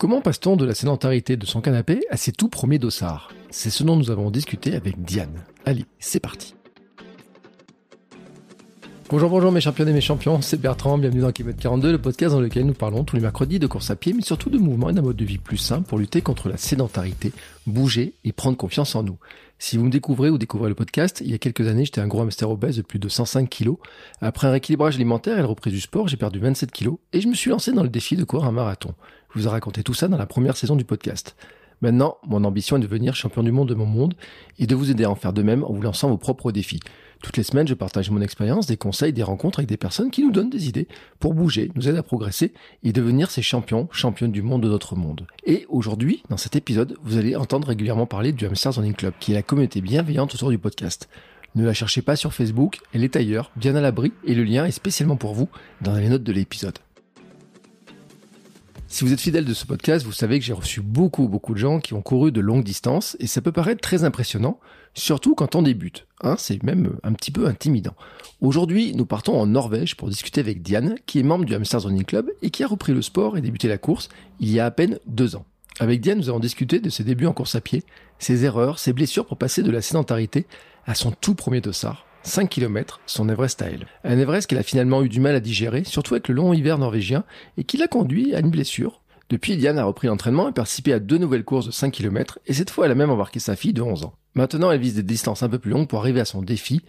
Comment passe-t-on de la sédentarité de son canapé à ses tout premiers dossards? C'est ce dont nous avons discuté avec Diane. Allez, c'est parti. Bonjour, bonjour mes champions et mes champions, c'est Bertrand, bienvenue dans Kilomètre 42, le podcast dans lequel nous parlons tous les mercredis de course à pied, mais surtout de mouvement et d'un mode de vie plus sain pour lutter contre la sédentarité, bouger et prendre confiance en nous. Si vous me découvrez ou découvrez le podcast, il y a quelques années, j'étais un gros hamster obèse de plus de 105 kilos. Après un rééquilibrage alimentaire et la reprise du sport, j'ai perdu 27 kilos et je me suis lancé dans le défi de courir un marathon. Je vous ai raconté tout ça dans la première saison du podcast. Maintenant, mon ambition est de devenir champion du monde de mon monde et de vous aider à en faire de même en vous lançant vos propres défis. Toutes les semaines, je partage mon expérience, des conseils, des rencontres avec des personnes qui nous donnent des idées pour bouger, nous aider à progresser et devenir ces champions, championnes du monde de notre monde. Et aujourd'hui, dans cet épisode, vous allez entendre régulièrement parler du Hamsters Running Club, qui est la communauté bienveillante autour du podcast. Ne la cherchez pas sur Facebook, elle est ailleurs, bien à l'abri, et le lien est spécialement pour vous dans les notes de l'épisode. Si vous êtes fidèle de ce podcast, vous savez que j'ai reçu beaucoup, beaucoup de gens qui ont couru de longues distances et ça peut paraître très impressionnant, surtout quand on débute. Hein, c'est même un petit peu intimidant. Aujourd'hui, nous partons en Norvège pour discuter avec Diane, qui est membre du Hamsters Running Club et qui a repris le sport et débuté la course il y a à peine deux ans. Avec Diane, nous avons discuté de ses débuts en course à pied, ses erreurs, ses blessures pour passer de la sédentarité à son tout premier dossard 5 km, son Everest à. Un Everest qu'elle a finalement eu du mal à digérer, surtout avec le long hiver norvégien, et qui l'a conduit à une blessure. Depuis, Diane a repris l'entraînement et participé à deux nouvelles courses de 5 km, et cette fois elle a même embarqué sa fille de 11 ans. Maintenant, elle vise des distances un peu plus longues pour arriver à son défi,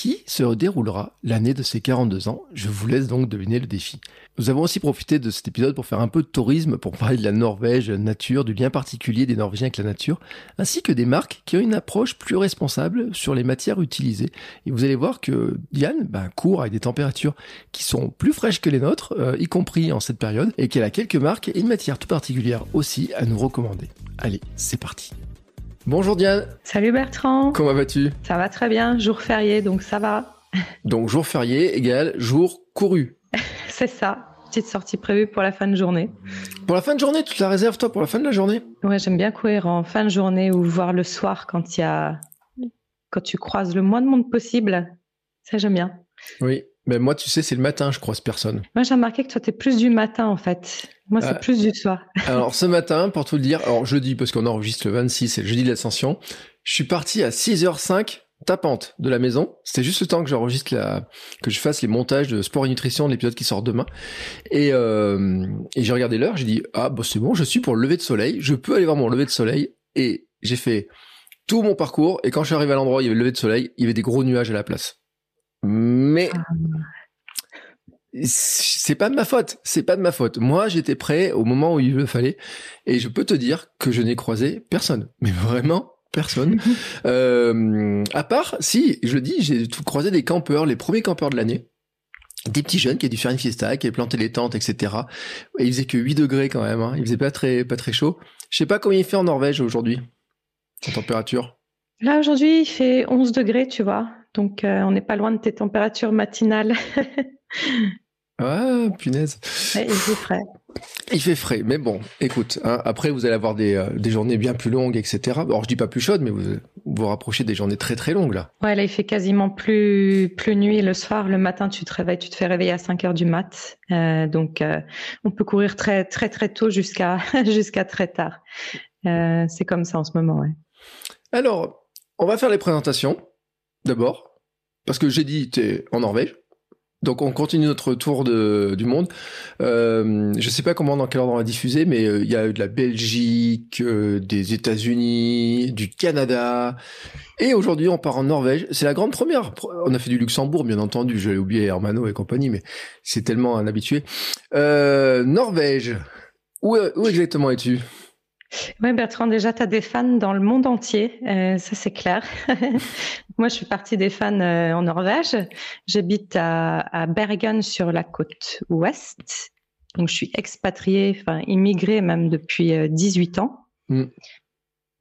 qui se déroulera l'année de ses 42 ans? Je vous laisse donc deviner le défi. Nous avons aussi profité de cet épisode pour faire un peu de tourisme, pour parler de la Norvège, nature, du lien particulier des Norvégiens avec la nature, ainsi que des marques qui ont une approche plus responsable sur les matières utilisées. Et vous allez voir que Diane ben, court avec des températures qui sont plus fraîches que les nôtres, euh, y compris en cette période, et qu'elle a quelques marques et une matière tout particulière aussi à nous recommander. Allez, c'est parti. Bonjour Diane. Salut Bertrand. Comment vas-tu? Ça va très bien, jour férié, donc ça va. Donc jour férié égale jour couru. C'est ça. Petite sortie prévue pour la fin de journée. Pour la fin de journée, tu te la réserves toi pour la fin de la journée? Ouais, j'aime bien courir en fin de journée ou voir le soir quand il y a quand tu croises le moins de monde possible. Ça j'aime bien. Oui, mais moi tu sais, c'est le matin, je croise personne. Moi j'ai remarqué que toi t'es plus du matin en fait. Moi c'est Ah. plus du soir. Alors ce matin, pour tout le dire, alors jeudi parce qu'on enregistre le 26, c'est le jeudi de l'ascension, je suis parti à 6h05 tapante de la maison. C'était juste le temps que j'enregistre la, que je fasse les montages de sport et nutrition de l'épisode qui sort demain. Et, euh, et j'ai regardé l'heure, j'ai dit ah bah c'est bon, je suis pour le lever de soleil, je peux aller voir mon lever de soleil. Et j'ai fait tout mon parcours et quand je suis arrivé à l'endroit où il y avait le lever de soleil, il y avait des gros nuages à la place. Mais c'est pas de ma faute, c'est pas de ma faute. Moi, j'étais prêt au moment où il le fallait, et je peux te dire que je n'ai croisé personne, mais vraiment personne. euh, à part, si, je le dis, j'ai croisé des campeurs, les premiers campeurs de l'année, des petits jeunes qui avaient dû faire une fiesta, qui avaient planté les tentes, etc. Et il faisait que 8 degrés quand même, hein. il faisait pas très, pas très chaud. Je sais pas combien il fait en Norvège aujourd'hui, en température. Là aujourd'hui il fait 11 degrés, tu vois. Donc euh, on n'est pas loin de tes températures matinales. Ah, punaise. Il fait frais. Il fait frais, mais bon, écoute, hein, après vous allez avoir des, euh, des journées bien plus longues, etc. Alors je dis pas plus chaudes, mais vous vous, rapprochez des journées très très longues là. Ouais, là, il fait quasiment plus, plus nuit le soir. Le matin, tu te réveilles, tu te fais réveiller à 5 heures du mat. Euh, donc, on peut courir très, très, très tôt jusqu'à, jusqu'à très tard. C'est comme ça en ce moment, ouais. Alors, on va faire les présentations d'abord, parce que j'ai dit t'es en Norvège. Donc on continue notre tour du monde. Euh, je sais pas comment dans quel ordre on va diffuser, mais euh, il y a eu de la Belgique, euh, des États-Unis, du Canada, et aujourd'hui on part en Norvège. C'est la grande première. On a fait du Luxembourg, bien entendu. J'allais oublier Hermano et compagnie, mais c'est tellement un habitué. Euh, Norvège. Où exactement es-tu? Oui, Bertrand, déjà, tu as des fans dans le monde entier, euh, ça c'est clair. Moi, je suis partie des fans euh, en Norvège. J'habite à, Bergen sur la côte ouest. Donc, je suis expatriée, enfin immigrée même depuis 18 euh, ans. Mm.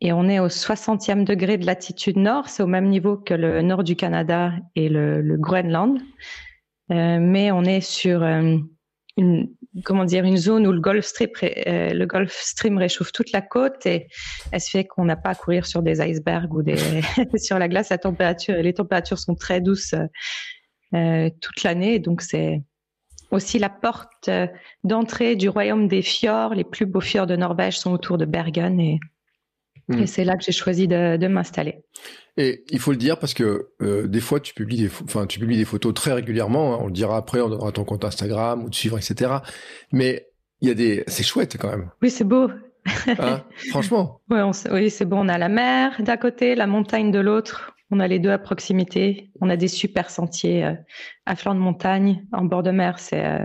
Et on est au 60e degré de latitude nord. C'est au même niveau que le nord du Canada et le, le Groenland. mais on est sur une, comment dire, une zone où le Gulf Stream, euh, le Gulf Stream réchauffe toute la côte et elle se fait qu'on n'a pas à courir sur des icebergs ou des sur la glace. La température, les températures sont très douces euh, toute l'année, donc c'est aussi la porte d'entrée du royaume des fjords. Les plus beaux fjords de Norvège sont autour de Bergen et et hmm. c'est là que j'ai choisi de, de m'installer. Et il faut le dire parce que euh, des fois tu publies des, enfin tu publies des photos très régulièrement. Hein. on le dira après, on donnera ton compte Instagram ou de suivre, etc. Mais il y a des, c'est chouette quand même. Oui, c'est beau. Hein, franchement. Ouais, oui, c'est bon. On a la mer d'un côté, la montagne de l'autre. On a les deux à proximité. On a des super sentiers euh, à flanc de montagne, en bord de mer. C'est euh,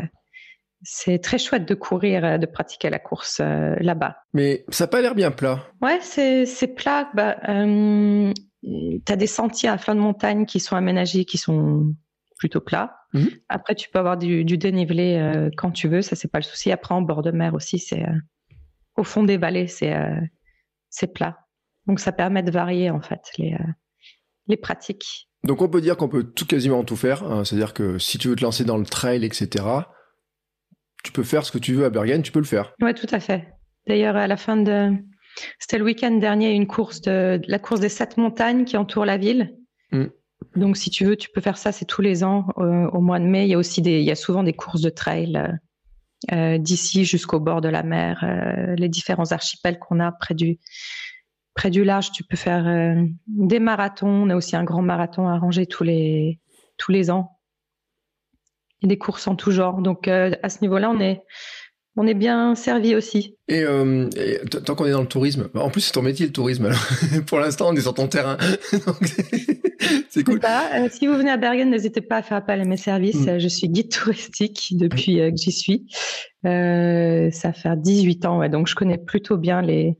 c'est très chouette de courir, euh, de pratiquer la course euh, là-bas. Mais ça n'a pas l'air bien plat. Ouais, c'est plat. Bah, euh, tu as des sentiers à flanc de montagne qui sont aménagés, qui sont plutôt plats. Mhm. Après, tu peux avoir du, dénivelé euh, quand tu veux, ça c'est pas le souci. Après, en bord de mer aussi, c'est au fond des vallées, c'est c'est plat. Donc ça permet de varier en fait les les pratiques. Donc on peut dire qu'on peut tout quasiment tout faire. Hein. C'est-à-dire que si tu veux te lancer dans le trail, etc tu peux faire ce que tu veux à Bergen, tu peux le faire. Oui, tout à fait. D'ailleurs, à la fin de. C'était le week-end dernier, une course de, la course des sept montagnes qui entourent la ville. Mm. Donc, si tu veux, tu peux faire ça, c'est tous les ans euh, au mois de mai. Il y a aussi des, il y a souvent des courses de trail euh, euh, d'ici jusqu'au bord de la mer, les différents archipels qu'on a près du, près du large. Tu peux faire des marathons. On a aussi un grand marathon arrangé tous les, tous les ans des courses en tout genre. Donc euh, à ce niveau-là, on est on est bien servi aussi. Et, euh, tant qu'on est dans le tourisme, en plus c'est ton métier le tourisme. Alors pour l'instant, on est sur ton terrain, c'est cool. Euh, si vous venez à Bergen, n'hésitez pas à faire appel à mes services. Mm. Je suis guide touristique depuis que j'y suis. ça fait 18 ans, ouais, donc je connais plutôt bien les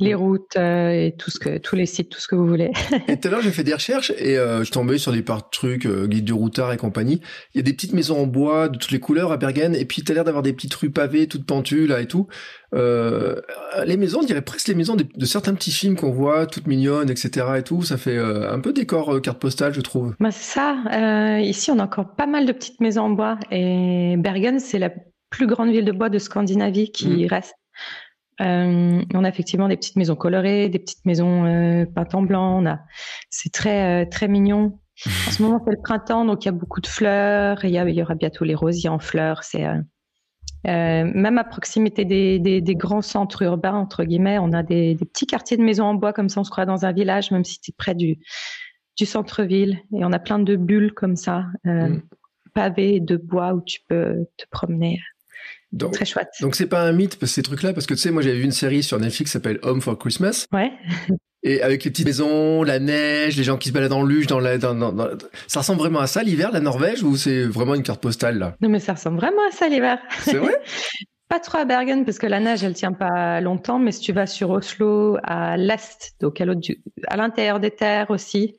les routes euh, et tout ce que tous les sites, tout ce que vous voulez. et tout à l'heure, j'ai fait des recherches et euh, je tombais sur des par trucs euh, guide du routard et compagnie. Il y a des petites maisons en bois de toutes les couleurs à Bergen et puis tu as l'air d'avoir des petites rues pavées toutes pentues là et tout. Euh, les maisons, on dirait presque les maisons de, certains petits films qu'on voit, toutes mignonnes, etc. et tout. Ça fait euh, un peu décor carte postale, je trouve. Bah c'est ça. ici, on a encore pas mal de petites maisons en bois et Bergen, c'est la plus grande ville de bois de Scandinavie qui mm. reste. Euh, on a effectivement des petites maisons colorées, des petites maisons euh, peintes en blanc. On a, c'est très euh, très mignon. En ce moment c'est le printemps, donc il y a beaucoup de fleurs. Il y, il y aura bientôt les rosiers en fleurs. C'est même à proximité des, des, grands centres urbains entre guillemets, on a des, petits quartiers de maisons en bois comme ça. On se croit dans un village, même si c'est près du du centre-ville. Et on a plein de bulles comme ça, mm. pavées de bois où tu peux te promener. Donc, Très chouette. Donc c'est pas un mythe ces trucs-là parce que tu sais moi j'avais vu une série sur Netflix qui s'appelle Home for Christmas. Ouais. Et avec les petites maisons, la neige, les gens qui se baladent en luge dans la, dans, dans, ça ressemble vraiment à ça l'hiver, la Norvège, ou c'est vraiment une carte postale là? Non mais ça ressemble vraiment à ça l'hiver. C'est vrai? Pas trop à Bergen parce que la neige elle tient pas longtemps, mais si tu vas sur Oslo à l'est, donc à l'intérieur des terres aussi,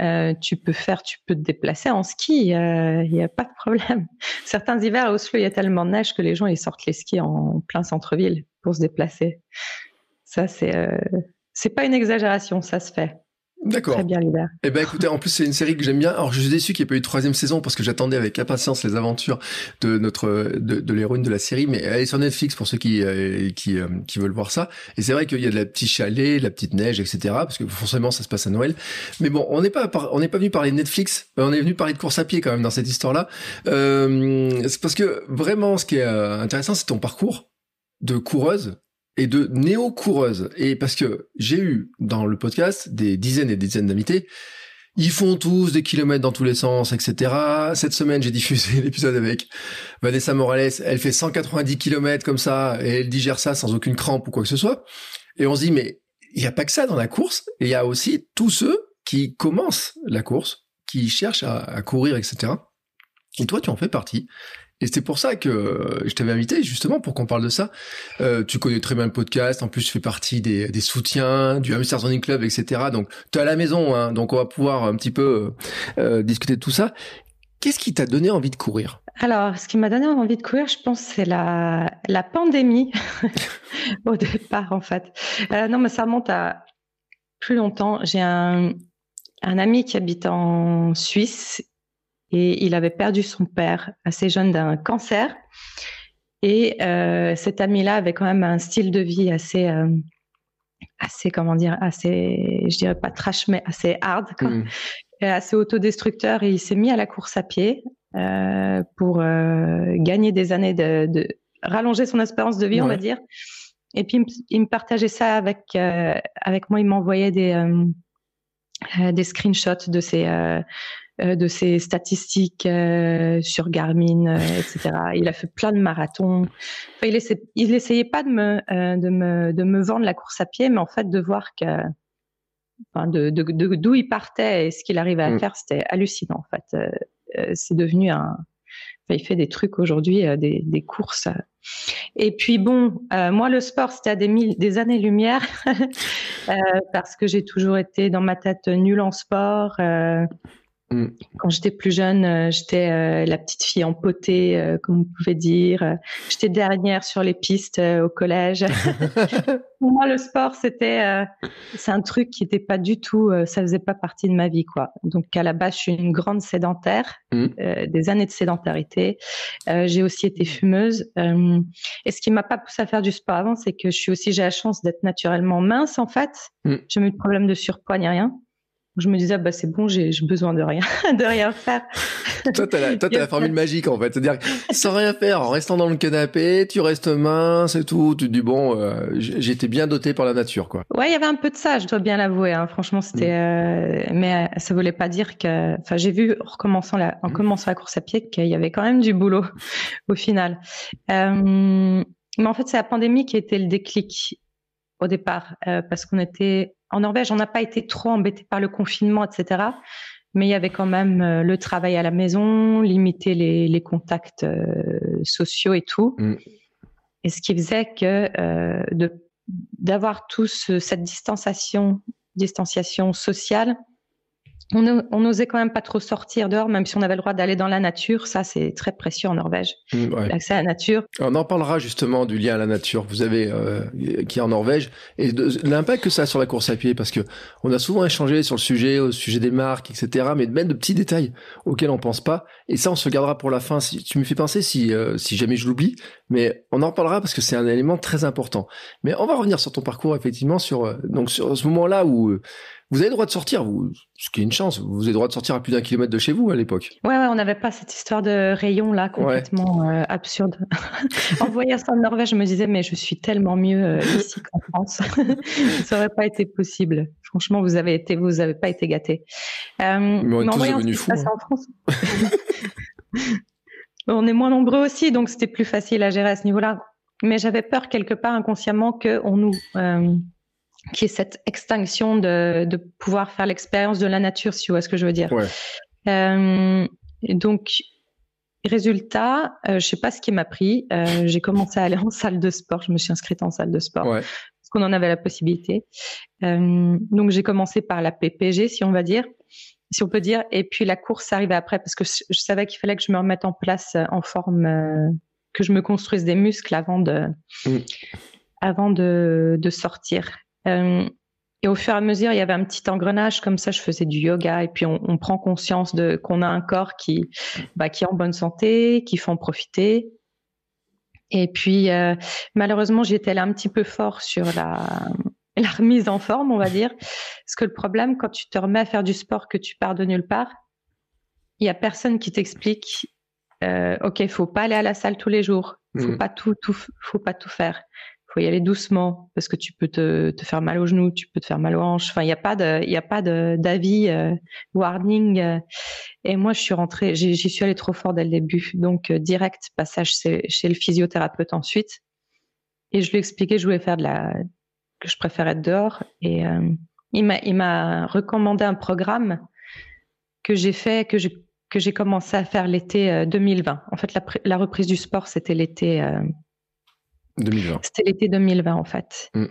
euh, tu peux faire, tu peux te déplacer en ski, il n'y a pas de problème. Certains hivers à Oslo, il y a tellement de neige que les gens ils sortent les skis en plein centre-ville pour se déplacer. Ça, c'est euh, c'est pas une exagération, ça se fait. D'accord. Très bien l'hiver. Eh ben écoutez, en plus c'est une série que j'aime bien. Alors je suis déçu qu'il n'y ait pas eu de troisième saison parce que j'attendais avec impatience les aventures de notre de, de l'héroïne de la série. Mais elle est sur Netflix pour ceux qui euh, qui, euh, qui veulent voir ça. Et c'est vrai qu'il y a de la petite chalet, de la petite neige, etc. Parce que forcément ça se passe à Noël. Mais bon, on n'est pas on n'est pas venu parler de Netflix. On est venu parler de course à pied quand même dans cette histoire-là. Euh, c'est parce que vraiment ce qui est euh, intéressant, c'est ton parcours de coureuse et de néo-coureuse. Et parce que j'ai eu dans le podcast des dizaines et des dizaines d'invités, ils font tous des kilomètres dans tous les sens, etc. Cette semaine, j'ai diffusé l'épisode avec Vanessa Morales. Elle fait 190 kilomètres comme ça et elle digère ça sans aucune crampe ou quoi que ce soit. Et on se dit, mais il n'y a pas que ça dans la course. Il y a aussi tous ceux qui commencent la course, qui cherchent à courir, etc. Et toi, tu en fais partie. Et c'est pour ça que je t'avais invité justement pour qu'on parle de ça. Euh, tu connais très bien le podcast, en plus tu fais partie des, des soutiens du Hamster Running Club, etc. Donc tu es à la maison, hein, donc on va pouvoir un petit peu euh, discuter de tout ça. Qu'est-ce qui t'a donné envie de courir? Alors, ce qui m'a donné envie de courir, je pense, c'est la, la pandémie au départ, en fait. Euh, non, mais ça remonte à plus longtemps. J'ai un, un ami qui habite en Suisse et il avait perdu son père assez jeune d'un cancer. Et euh, cet ami-là avait quand même un style de vie assez, euh, assez comment dire, assez, je dirais pas trash, mais assez hard, quoi. Mm. assez autodestructeur. Et il s'est mis à la course à pied euh, pour gagner des années de, de, rallonger son espérance de vie, on va dire. Et puis il me partageait ça avec avec moi. Il m'envoyait des des screenshots de ses de ses statistiques euh, sur Garmin, etc. Il a fait plein de marathons. Enfin, il, essaie, il essayait pas de me, de me de me vendre la course à pied, mais en fait de voir que enfin, de d'où il partait et ce qu'il arrivait à mm. faire, c'était hallucinant. En fait, c'est devenu un il fait des trucs aujourd'hui, des, des, courses. Et puis bon, euh, moi le sport c'était à des, des années-lumière euh, parce que j'ai toujours été dans ma tête nulle en sport. Mm. Quand j'étais plus jeune, euh, j'étais euh, la petite fille empotée, euh, comme vous pouvez dire. J'étais dernière sur les pistes au collège. Pour moi, le sport, c'était, c'est un truc qui n'était pas du tout, ça faisait pas partie de ma vie, quoi. Donc à la base, je suis une grande sédentaire, mm. des années de sédentarité. j'ai aussi été fumeuse. et ce qui m'a pas poussé à faire du sport avant, c'est que je suis aussi, j'ai la chance d'être naturellement mince, en fait. Mm. J'ai eu de problème de surpoids ni rien je me disais bah c'est bon j'ai besoin de rien de rien faire. Toi t'as la, la formule magique en fait. C'est-à-dire sans rien faire en restant dans le canapé tu restes mince et tout tu te dis bon euh, j'étais bien doté par la nature quoi. Ouais il y avait un peu de ça je dois bien l'avouer hein. franchement c'était euh, mais euh, ça voulait pas dire que enfin j'ai vu en recommençant la en mm. commençant la course à pied qu'il y avait quand même du boulot au final. Euh, mais en fait c'est la pandémie qui a été le déclic au départ parce qu'on était en Norvège, on n'a pas été trop embêté par le confinement, etc. Mais il y avait quand même euh, le travail à la maison, limiter les, contacts euh, sociaux et tout. Mm. Et ce qui faisait que euh, d'avoir tous cette distanciation, distanciation sociale, on n'osait quand même pas trop sortir dehors, même si on avait le droit d'aller dans la nature. Ça, c'est très précieux en Norvège. Mmh, L'accès à la nature. On en parlera justement du lien à la nature. Vous avez euh, qui est en Norvège et l'impact que ça a sur la course à pied, parce que on a souvent échangé sur le sujet, au sujet des marques, etc. Mais même de petits détails auxquels on pense pas. Et ça, on se gardera pour la fin. Si tu me fais penser, si euh, si jamais je l'oublie, mais on en parlera parce que c'est un élément très important. Mais on va revenir sur ton parcours effectivement sur euh, donc sur ce moment-là où vous avez le droit de sortir, vous, ce qui est une chance. Vous avez le droit de sortir à plus d'un kilomètre de chez vous à l'époque. Ouais, ouais, on n'avait pas cette histoire de rayon là complètement euh, absurde. en voyant ça en Norvège, je me disais mais je suis tellement mieux euh, ici qu'en France. ça n'aurait pas été possible. Franchement, vous avez été, vous avez pas été gâtés. Euh, mais on est tous devenus fous. Hein. En France. on est moins nombreux aussi, donc c'était plus facile à gérer à ce niveau-là. Mais j'avais peur quelque part inconsciemment que on nous euh, qui est cette extinction de, de pouvoir faire l'expérience de la nature, si tu vois ce que je veux dire. Ouais. Euh, donc, résultat, euh, je sais pas ce qui m'a pris. Euh, j'ai commencé à aller en salle de sport. Je me suis inscrite en salle de sport ouais. parce qu'on en avait la possibilité. Euh, donc, j'ai commencé par la PPG, si on va dire, si on peut dire. Et puis la course arrivait après parce que je, savais qu'il fallait que je me remette en place en forme, que je me construise des muscles avant de, mm. avant de, de sortir. Euh, et au fur et à mesure, il y avait un petit engrenage comme ça. Je faisais du yoga et puis on, on prend conscience de qu'on a un corps qui, bah, qui est en bonne santé, qui fait en profiter. Et puis euh, malheureusement, j'étais là un petit peu fort sur la, la remise en forme, on va dire. Parce que le problème, quand tu te remets à faire du sport, que tu pars de nulle part, il y a personne qui t'explique. Euh, ok, faut pas aller à la salle tous les jours. Faut mmh. pas tout, tout, faut pas tout faire faut y aller doucement parce que tu peux te, te, faire mal aux genoux, tu peux te faire mal aux hanches. Enfin, il n'y a pas de, il a pas d'avis euh, warning. Euh. et moi, je suis rentrée, j'y suis allée trop fort dès le début, donc euh, direct passage chez, le physiothérapeute ensuite. Et je lui ai expliqué, je voulais faire de la, que je préfère être dehors. Et il m'a, il m'a recommandé un programme que j'ai fait, que j'ai que j'ai commencé à faire l'été 2020. En fait, la, reprise du sport, c'était l'été 2020. C'était l'été 2020 en fait. Mm.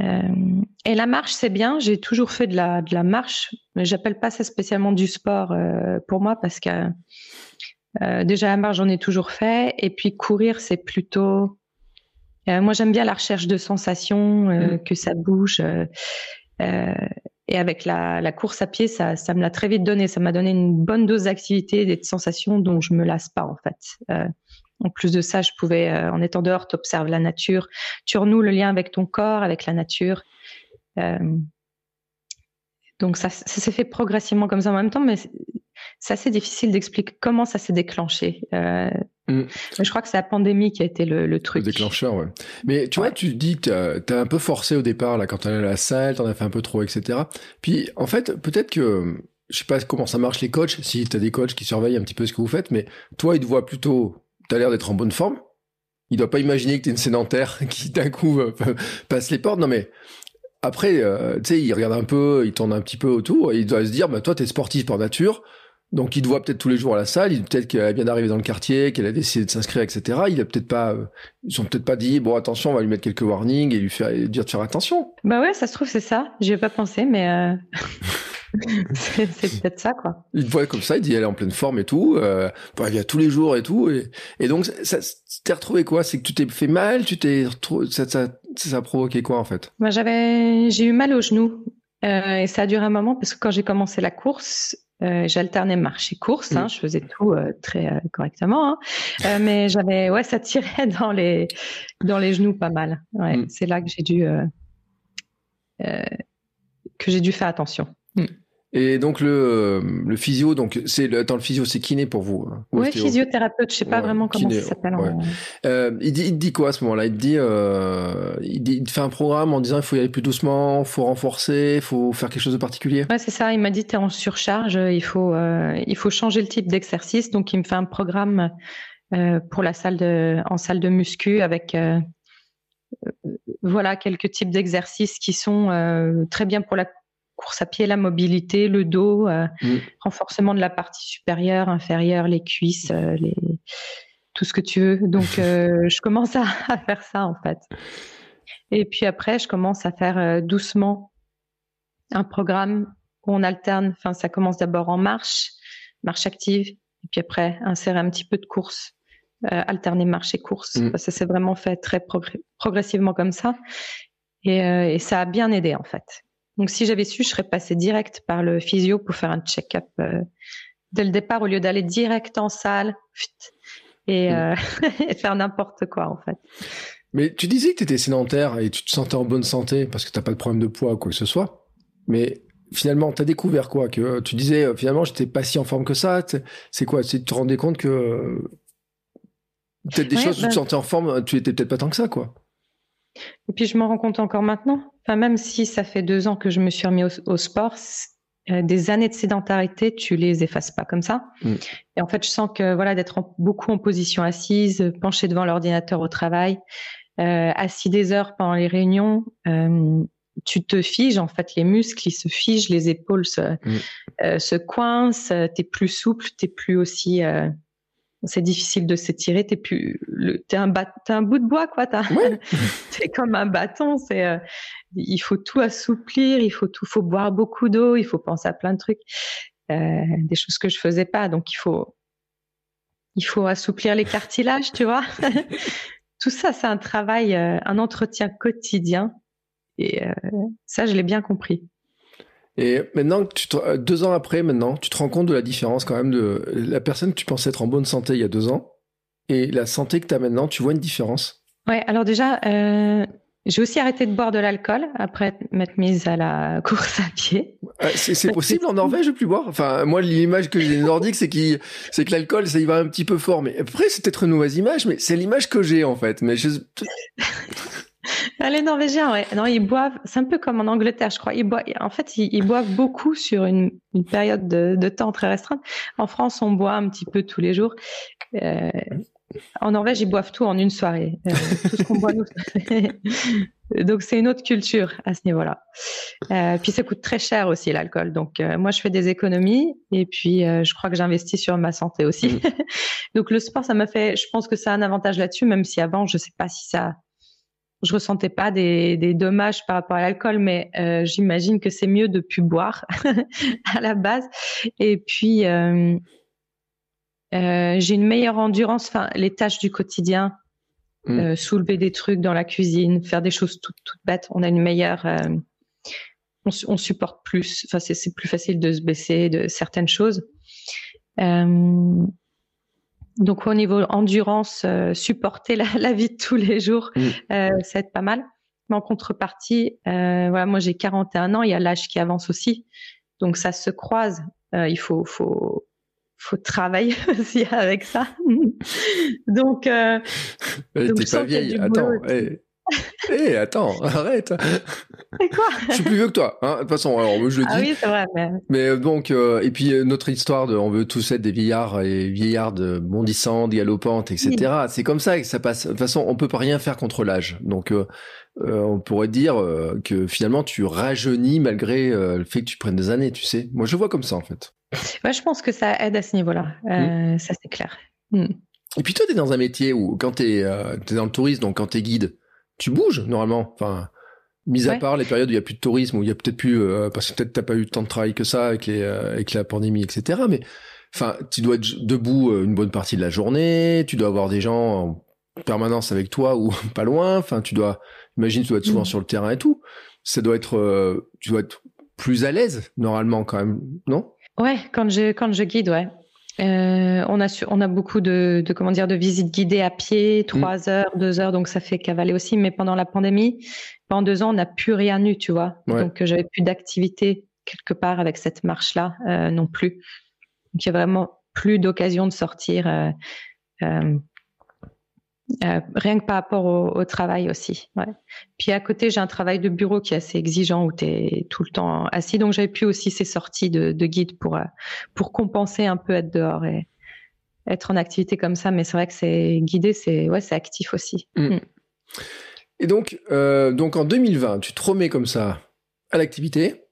Euh, et la marche, c'est bien. J'ai toujours fait de la, de la marche, mais j'appelle pas ça spécialement du sport euh, pour moi parce que euh, déjà la marche, j'en ai toujours fait. Et puis courir, c'est plutôt. moi, j'aime bien la recherche de sensations, mm. que ça bouge. et avec la, la, course à pied, ça, ça me l'a très vite donné. Ça m'a donné une bonne dose d'activité, des sensations dont je me lasse pas en fait. En plus de ça, je pouvais, euh, en étant dehors, tu observes la nature, tu renoues le lien avec ton corps, avec la nature. Euh, donc ça, s'est fait progressivement comme ça en même temps, mais c'est assez difficile d'expliquer comment ça s'est déclenché. Euh, mm. Je crois que c'est la pandémie qui a été le, truc. Le déclencheur, ouais. Mais tu vois, tu dis que tu as, un peu forcé au départ, là, quand allé à la salle, tu en as fait un peu trop, etc. Puis, en fait, peut-être que, je sais pas comment ça marche les coachs, si tu as des coachs qui surveillent un petit peu ce que vous faites, mais toi, ils te voient plutôt t'as l'air d'être en bonne forme. Il doit pas imaginer que t'es une sédentaire qui d'un coup euh, passe les portes. Non mais après, euh, tu sais, il regarde un peu, il tourne un petit peu autour, et il doit se dire, bah toi t'es sportif par nature, donc il te voit peut-être tous les jours à la salle, peut-être qu'elle vient d'arriver dans le quartier, qu'elle a décidé de s'inscrire, etc. Il a peut-être pas, euh, ils sont peut-être pas dit, bon attention, on va lui mettre quelques warnings et lui faire dire de faire attention. Bah ouais, ça se trouve c'est ça. J'y ai pas pensé, mais. c'est peut-être ça, quoi. Il te voit comme ça, il dit elle est en pleine forme et tout. Euh, bon, elle vient tous les jours et tout. Et, et donc, ça, t'es retrouvé quoi? C'est que tu t'es fait mal Tu t'es ça, ça, ça, a provoqué quoi en fait? Moi, j'avais, j'ai eu mal au genou euh, et ça a duré un moment parce que quand j'ai commencé la course, euh, j'alternais marche et course, hein, mm. je faisais tout euh, très euh, correctement, hein. Mais j'avais, ouais, ça tirait dans les dans les genoux pas mal. Ouais, mm. c'est là que j'ai dû que j'ai dû faire attention. Et donc le, le physio, donc c'est attends, le physio, c'est kiné pour vous hein, Oui, physiothérapeute, je sais pas vraiment comment ça s'appelle. Euh, il, dit, il dit quoi à ce moment-là? Il dit, euh, il dit, il fait un programme en disant il faut y aller plus doucement, faut renforcer, il faut faire quelque chose de particulier. Ouais, c'est ça. Il m'a dit t'es en surcharge, il faut, euh, il faut changer le type d'exercice. Donc il me fait un programme euh, pour la salle de, en salle de muscu avec euh, voilà quelques types d'exercices qui sont euh, très bien pour la course à pied, la mobilité, le dos, euh, mm. renforcement de la partie supérieure, inférieure, les cuisses, euh, les... tout ce que tu veux. Donc, euh, je commence à, faire ça en fait. Et puis après, je commence à faire doucement un programme où on alterne. Enfin, ça commence d'abord en marche, marche active, et puis après insérer un petit peu de course. alterner marche et course. Mm. Ça s'est vraiment fait très progressivement comme ça. Et, et, ça a bien aidé en fait. Donc, si j'avais su, je serais passée direct par le physio pour faire un check-up euh, dès le départ au lieu d'aller direct en salle et, euh, et faire n'importe quoi, en fait. Mais tu disais que tu étais sédentaire et tu te sentais en bonne santé parce que tu n'as pas de problème de poids ou quoi que ce soit. Mais finalement, tu as découvert quoi Que tu disais euh, finalement, j'étais pas si en forme que ça. C'est quoi? Tu te rendais compte que peut-être des choses où tu te bah sentais en forme, tu étais peut-être pas tant que ça, quoi. Et puis je m'en rends compte encore maintenant. Enfin, même si ça fait deux ans que je me suis remis au, sport, euh, des années de sédentarité, tu les effaces pas comme ça. Mm. Et en fait, je sens que voilà, d'être beaucoup en position assise, penché devant l'ordinateur au travail, euh, assis des heures pendant les réunions, euh, tu te figes. En fait, les muscles ils se figent, les épaules se, mm. euh, se coincent. T'es plus souple, t'es plus aussi c'est difficile de s'étirer. T'es plus, t'es un un bout de bois quoi. T'es comme un bâton. C'est, euh, il faut tout assouplir, il faut tout, faut boire beaucoup d'eau, il faut penser à plein de trucs, euh, des choses que je faisais pas. Donc il faut, il faut assouplir les cartilages, tu vois. tout ça, c'est un travail, euh, un entretien quotidien. Et ça, je l'ai bien compris. Et maintenant, tu euh, deux ans après, maintenant, tu te rends compte de la différence quand même de la personne que tu pensais être en bonne santé il y a deux ans et la santé que tu as maintenant. Tu vois une différence? Ouais, alors déjà, euh, j'ai aussi arrêté de boire de l'alcool après m'être mise à la course à pied. c'est possible en Norvège de plus boire? Enfin, moi, l'image que j'ai des Nordiques, c'est c'est que l'alcool, ça y va un petit peu fort. Mais après, c'est peut-être une mauvaise image, mais c'est l'image que j'ai en fait. Mais je... Les Norvégiens, ouais. Non, ils boivent. C'est un peu comme en Angleterre, je crois. Ils boivent. En fait, ils, boivent beaucoup sur une, une période de, de, temps très restreinte. En France, on boit un petit peu tous les jours. Euh, En Norvège, ils boivent tout en une soirée. Euh, tout ce qu'on boit, nous. donc, c'est une autre culture à ce niveau-là. Euh, puis, ça coûte très cher aussi, l'alcool. Donc, moi, je fais des économies et puis je crois que j'investis sur ma santé aussi. Mm. donc, le sport, ça m'a fait, je pense que ça a un avantage là-dessus, même si avant, je sais pas si ça, je ressentais pas des, des dommages par rapport à l'alcool, mais j'imagine que c'est mieux de plus boire à la base. Et puis, euh, j'ai une meilleure endurance. Enfin, les tâches du quotidien, mm. euh, soulever des trucs dans la cuisine, faire des choses toutes, toutes bêtes. On a une meilleure. Euh, on, on, supporte plus. Enfin, c'est plus facile de se baisser de certaines choses. Euh, donc au niveau endurance, supporter la, la, vie de tous les jours, mm. ça aide pas mal. Mais en contrepartie, voilà, moi j'ai 41 ans, il y a l'âge qui avance aussi, donc ça se croise. il faut, faut, faut travailler aussi avec ça. donc, euh, t'es pas vieille. Attends, hé, eh. attends, arrête. C'est quoi? Je suis plus vieux que toi. Hein. De toute façon, alors je le ah dis. Ah oui, c'est vrai. Mais, mais euh, donc, euh, et puis euh, notre histoire de, on veut tous être des vieillards et vieillardes bondissantes, galopantes, etc. C'est comme ça que ça passe. De toute façon, on peut pas rien faire contre l'âge. Donc, on pourrait dire que finalement, tu rajeunis malgré le fait que tu prennes des années. Tu sais. Moi, je vois comme ça en fait. Ouais, je pense que ça aide à ce niveau-là. Euh, mm. Ça, c'est clair. Mm. Et puis toi, tu es dans un métier où, quand tu es, dans le tourisme, donc quand tu es guide, tu bouges normalement. Enfin, mis à part les périodes où il n'y a plus de tourisme, où il y a peut-être plus, euh, parce que peut-être t'as pas eu tant de travail que ça avec, les, avec la pandémie, etc. Mais enfin, tu dois être debout une bonne partie de la journée, tu dois avoir des gens en permanence avec toi ou pas loin. Enfin, tu dois, imagine, tu dois être souvent mm. sur le terrain et tout. Ça doit être, tu dois être plus à l'aise normalement quand même, non? Ouais, quand je quand je guide, ouais. Euh, on a on a beaucoup de, de, comment dire de visites guidées à pied, trois mm. heures, deux heures, donc ça fait cavaler aussi. Mais pendant la pandémie, pendant deux ans, on n'a plus rien eu, tu vois. Donc j'avais plus d'activité quelque part avec cette marche là euh, non plus. Donc il y a vraiment plus d'occasion de sortir. Euh, euh rien que par rapport au, travail aussi. Ouais. Puis à côté, j'ai un travail de bureau qui est assez exigeant où tu es tout le temps assis. Donc j'avais pu aussi ces sorties de, de guide pour, euh, pour compenser un peu être dehors et être en activité comme ça. Mais c'est vrai que c'est guidé, c'est ouais, actif aussi. Mm. Mm. Et donc, euh, donc en 2020, tu te remets comme ça à l'activité.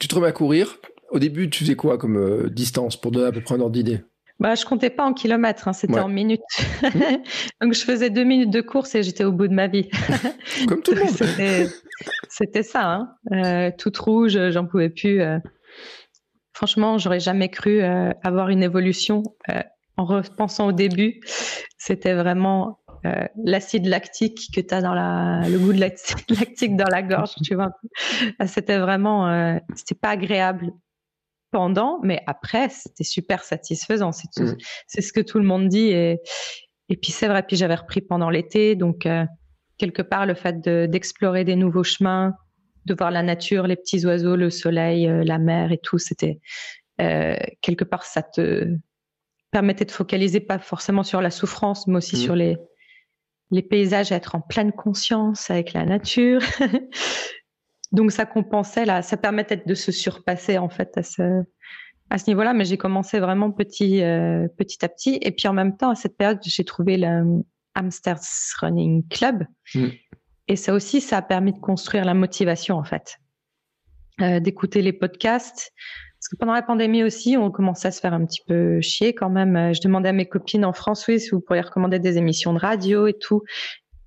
Tu te remets à courir. Au début, tu faisais quoi comme distance pour donner à peu près un ordre d'idée? Bah, je comptais pas en kilomètres, hein, c'était en minutes. Donc je faisais deux minutes de course et j'étais au bout de ma vie. Comme tout le monde. C'était ça, hein. euh, toute rouge, j'en pouvais plus. Euh. Franchement, j'aurais jamais cru euh, avoir une évolution en repensant au début. C'était vraiment l'acide lactique que tu as dans la, le goût de l'acide lactique dans la gorge, tu vois. C'était vraiment, c'était pas agréable pendant, mais après, c'était super satisfaisant. Mm. C'est ce que tout le monde dit. Et, et puis c'est vrai, puis j'avais repris pendant l'été, donc euh, quelque part le fait d'explorer des nouveaux chemins, de voir la nature, les petits oiseaux, le soleil, euh, la mer et tout, c'était euh, quelque part ça te permettait de focaliser pas forcément sur la souffrance, mais aussi mm. sur les les paysages, être en pleine conscience avec la nature. Donc ça compensait là, ça permettait de se surpasser en fait à ce à ce niveau-là. Mais j'ai commencé vraiment petit euh, petit à petit. Et puis en même temps à cette période, j'ai trouvé le Hamsters Running Club. Mm. Et ça aussi, ça a permis de construire la motivation en fait, euh, d'écouter les podcasts. Parce que pendant la pandémie aussi, on commençait à se faire un petit peu chier quand même. Je demandais à mes copines en France, oui, si vous pourriez recommander des émissions de radio et tout.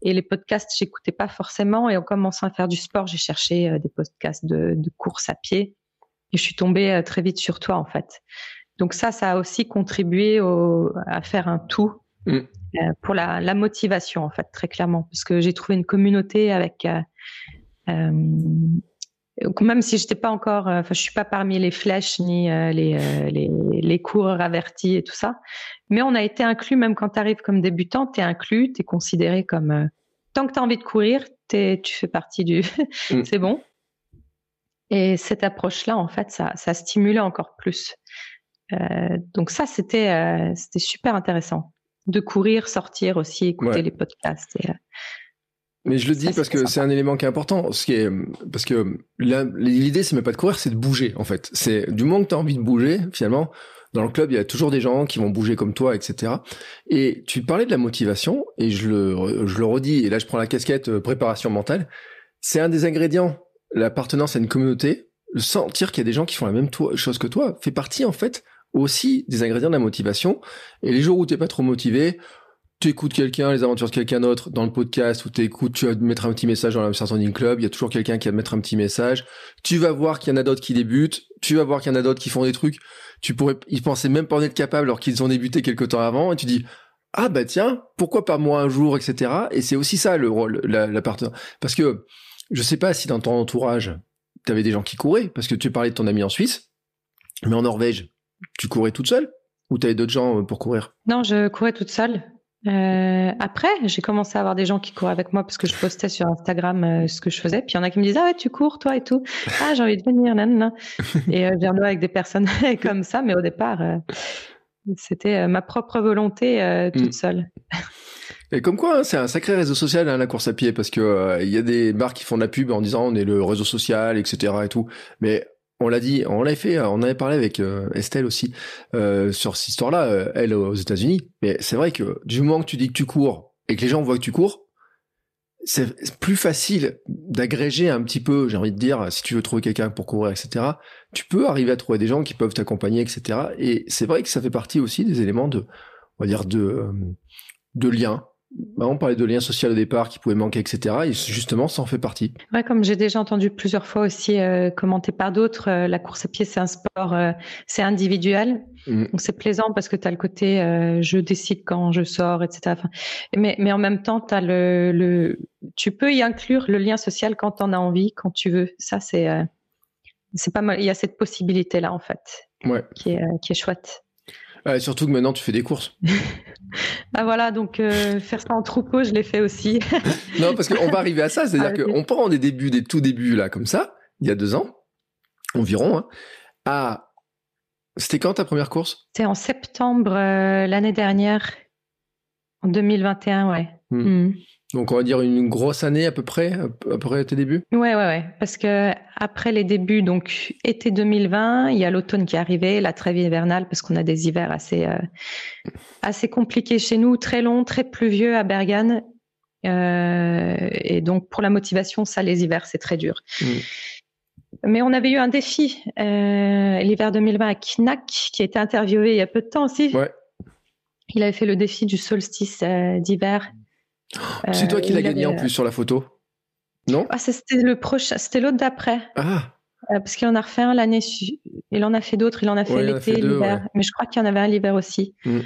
Et les podcasts, j'écoutais pas forcément. Et en commençant à faire du sport, j'ai cherché euh, des podcasts de, de, course à pied. Et je suis tombée euh, très vite sur toi, en fait. Donc ça, ça a aussi contribué au, à faire un tout mm. euh, pour la, la, motivation, en fait, très clairement. Parce que j'ai trouvé une communauté avec... Euh même si j'étais pas encore, enfin, je suis pas parmi les flèches ni les, les, les coureurs avertis et tout ça, mais on a été inclus, même quand tu arrives comme débutant, tu es inclus, tu es considéré comme... Euh, tant que tu as envie de courir, tu fais partie du... Mm. c'est bon. Et cette approche-là, en fait, ça, ça stimulait encore plus. Euh, donc ça, c'était euh, c'était super intéressant. De courir, sortir aussi, écouter les podcasts. Et, mais je le dis parce que c'est un élément qui est important. Ce qui est, parce que l'idée, c'est même pas de courir, c'est de bouger, en fait. C'est du moment que tu as envie de bouger, finalement, dans le club, il y a toujours des gens qui vont bouger comme toi, etc. Et tu parlais de la motivation, et je le, je le redis, et là je prends la casquette euh, préparation mentale. C'est un des ingrédients, l'appartenance à une communauté, le sentir qu'il y a des gens qui font la même chose que toi, fait partie en fait aussi des ingrédients de la motivation. Et les jours où t'es pas trop motivé, tu écoutes quelqu'un, les aventures de quelqu'un d'autre dans le podcast, ou tu écoutes, tu vas mettre un petit message dans la Standing Club, il y a toujours quelqu'un qui va mettre un petit message. Tu vas voir qu'il y en a d'autres qui débutent, tu vas voir qu'il y en a d'autres qui font des trucs. Tu pourrais, ils pensaient même pas en être capables alors qu'ils ont débuté quelque temps avant, et tu dis, ah bah tiens, pourquoi pas moi un jour, etc. Et c'est aussi ça le rôle, la, la Parce que je sais pas si dans ton entourage, tu avais des gens qui couraient, parce que tu parlais de ton ami en Suisse, mais en Norvège, tu courais toute seule ou tu avais d'autres gens pour courir? Non, je courais toute seule. Euh, après, j'ai commencé à avoir des gens qui couraient avec moi parce que je postais sur Instagram euh, ce que je faisais. Puis il y en a qui me disaient Ah ouais, tu cours toi et tout. Ah, j'ai envie de venir, nan, Et euh, j'ai avec des personnes comme ça, mais au départ, euh, c'était ma propre volonté toute mm. seule. Et comme quoi, hein, c'est un sacré réseau social hein, la course à pied parce que il y a des marques qui font de la pub en disant on est le réseau social, etc. et tout. Mais on l'a dit, on l'avait fait, on avait parlé avec euh, Estelle aussi euh, sur cette histoire-là, euh, elle aux États-Unis. Mais c'est vrai que du moment que tu dis que tu cours et que les gens voient que tu cours, c'est plus facile d'agréger un petit peu, j'ai envie de dire, si tu veux trouver quelqu'un pour courir, etc. Tu peux arriver à trouver des gens qui peuvent t'accompagner, etc. Et c'est vrai que ça fait partie aussi des éléments de, on va dire, de de lien bah, on parlait de lien social au départ qui pouvait manquer, etc. Et justement, ça en fait partie. Ouais, comme j'ai déjà entendu plusieurs fois aussi euh, commenté par d'autres, euh, la course à pied, c'est un sport, euh, c'est individuel. Mm. Donc c'est plaisant parce que tu as le côté je décide quand je sors, etc. mais, mais en même temps, as le, le, tu peux y inclure le lien social quand tu en as envie, quand tu veux. Ça, c'est c'est pas mal. Il y a cette possibilité-là, en fait, ouais. qui, est, qui est chouette surtout que maintenant tu fais des courses. ah voilà, donc euh, faire ça en troupeau, je l'ai fait aussi. non, parce qu'on va arriver à ça, c'est-à-dire ah, qu'on prend des débuts, des tout débuts là, comme ça, il y a deux ans, environ, hein, à... C'était quand ta première course? C'était en septembre euh, l'année dernière, en 2021, ouais. Hmm. Hmm. Donc on va dire une grosse année à peu près, après tes débuts? Ouais, ouais, ouais. Parce que après les débuts, donc été 2020, il y a l'automne qui est arrivé, la trêve hivernale, parce qu'on a des hivers assez euh, assez compliqués chez nous, très longs, très pluvieux à Bergane. Euh, et donc pour la motivation, ça, les hivers, c'est très dur. Mm. Mais on avait eu un défi euh, l'hiver 2020 à Knack, qui a été interviewé il y a peu de temps aussi. Ouais. Il avait fait le défi du solstice d'hiver. C'est toi qui l'as gagné en plus sur la photo Non? Ah, C'était le prochain, c'était l'autre d'après. Ah euh, parce qu'il en a refait un l'année. Il en a fait d'autres. Il en a fait l'été, l'hiver. Mais je crois qu'il y en avait un l'hiver aussi. Mm.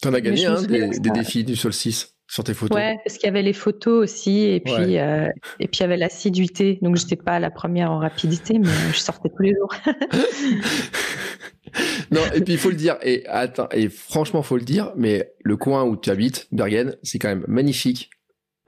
Tu en as gagné un des, défis du solstice sur tes photos. Ouais, parce qu'il y avait les photos aussi, et puis euh, et puis il y avait l'assiduité. Donc j'étais pas la première en rapidité, mais je sortais tous les jours. non, et puis il faut le dire, et attends, et franchement, faut le dire, mais le coin où tu habites, Bergen, c'est quand même magnifique.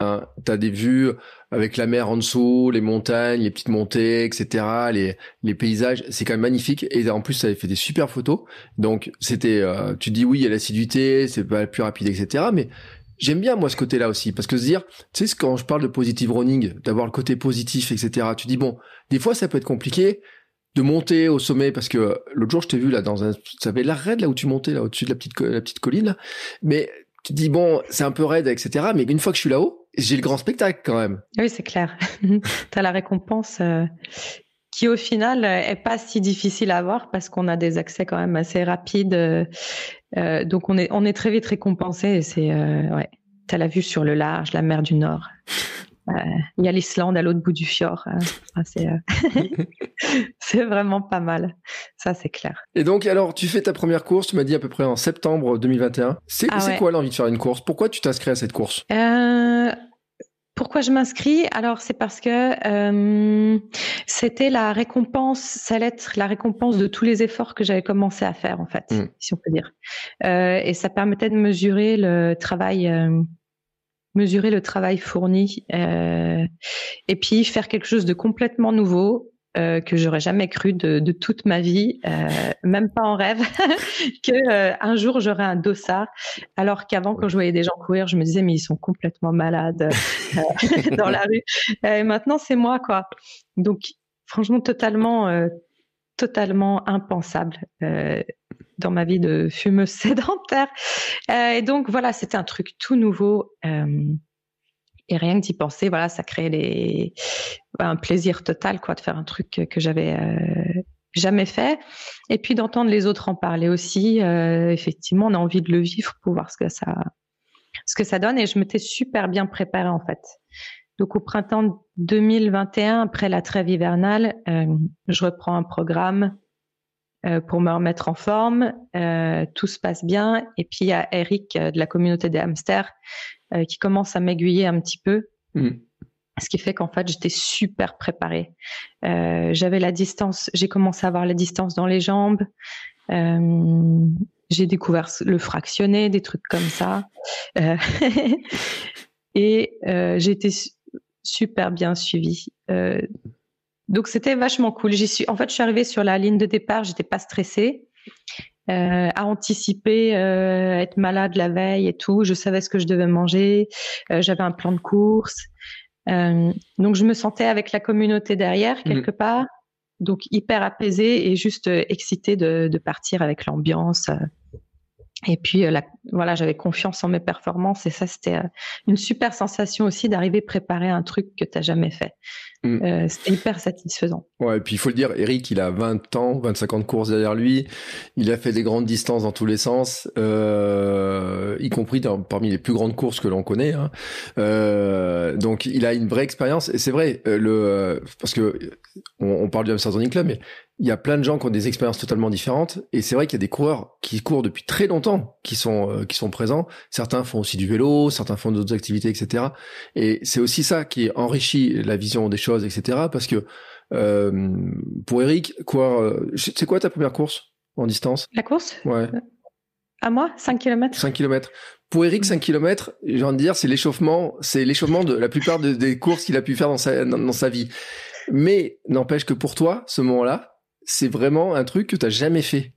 Hein. Tu as des vues avec la mer en dessous, les montagnes, les petites montées, etc. Les, les paysages, c'est quand même magnifique. Et en plus, ça avait fait des super photos. Donc, c'était, euh, tu dis oui, il y a l'assiduité, c'est pas plus rapide, etc. Mais j'aime bien moi ce côté-là aussi, parce que se dire, tu sais, quand je parle de positive running, d'avoir le côté positif, etc. Tu dis bon, des fois ça peut être compliqué, de monter au sommet parce que l'autre jour je t'ai vu là dans un ça avait l'air raide là où tu montais là au-dessus de la petite la petite colline là. mais tu dis bon c'est un peu raide etc mais une fois que je suis là-haut j'ai le grand spectacle quand même oui c'est clair tu as la récompense euh, qui au final est pas si difficile à avoir parce qu'on a des accès quand même assez rapides euh, euh, donc on est on est très vite récompensé et c'est ouais as la vue sur le large la mer du Nord il y a l'Islande à l'autre bout du fjord. Euh, c'est vraiment pas mal. Ça, c'est clair. Et donc, alors, tu fais ta première course, tu m'as dit à peu près en septembre 2021. C'est ah quoi l'envie de faire une course? Pourquoi tu t'inscris à cette course? Euh, Pourquoi je m'inscris? Alors, c'est parce que euh, c'était la récompense, ça allait être la récompense de tous les efforts que j'avais commencé à faire, en fait, hmm. si on peut dire. et ça permettait de mesurer le travail mesurer le travail fourni euh, et puis faire quelque chose de complètement nouveau euh, que j'aurais jamais cru de, toute ma vie, euh, même pas en rêve, que euh, un jour j'aurais un dossard. Alors qu'avant, quand je voyais des gens courir, je me disais mais ils sont complètement malades dans la rue. Et maintenant, c'est moi quoi. Donc franchement, totalement, totalement impensable dans ma vie de fumeuse sédentaire. Et donc voilà, c'était un truc tout nouveau. Et rien que d'y penser, voilà, ça crée des, un plaisir total, quoi, de faire un truc que, j'avais euh, jamais fait. Et puis d'entendre les autres en parler aussi. Euh, effectivement, on a envie de le vivre pour voir ce que ça, ce que ça donne. Et je m'étais super bien préparée en fait. Donc au printemps 2021, après la trêve hivernale, euh, je reprends un programme euh, pour me remettre en forme. Tout se passe bien. Et puis il y a Eric de la communauté des hamsters euh, qui commence à m'aiguiller un petit peu. Mm. Ce qui fait qu'en fait, j'étais super préparée. Euh, J'avais la distance, j'ai commencé à avoir la distance dans les jambes. Euh, j'ai découvert le fractionné, des trucs comme ça. Euh, et j'ai été su- super bien suivie. Donc c'était vachement cool. J'y suis. En fait, je suis arrivée sur la ligne de départ. J'étais pas stressée. Euh, à anticiper, euh, être malade la veille et tout. Je savais ce que je devais manger. Euh, J'avais un plan de course. Donc je me sentais avec la communauté derrière quelque part, donc hyper apaisée et juste excitée de, de partir avec l'ambiance. Et puis euh, la- voilà, j'avais confiance en mes performances et ça c'était euh, une super sensation aussi d'arriver préparer un truc que t'as jamais fait. Mm. Euh, c'était hyper satisfaisant. Ouais, et puis il faut le dire, Eric, il a 20 ans, 25 ans de course derrière lui. Il a fait des grandes distances dans tous les sens, y compris dans, parmi les plus grandes courses que l'on connaît. hein. Donc il a une vraie expérience. Et c'est vrai, le parce que on, on parle du Hamster Running Club, mais il y a plein de gens qui ont des expériences totalement différentes. Et c'est vrai qu'il y a des coureurs qui courent depuis très longtemps, qui sont euh, qui sont présents. Certains font aussi du vélo, certains font d'autres activités, etc. Et c'est aussi ça qui enrichit la vision des choses, etc. Parce que euh, pour Eric, quoi, euh, c'est quoi ta première course en distance? La course? Ouais, À moi? 5 km 5 km. Pour Eric, 5 km, j'ai envie de dire, c'est l'échauffement, c'est l'échauffement de la plupart de- des courses qu'il a pu faire dans sa, dans, dans sa vie. Mais n'empêche que pour toi, ce moment-là, c'est vraiment un truc que t'as jamais fait.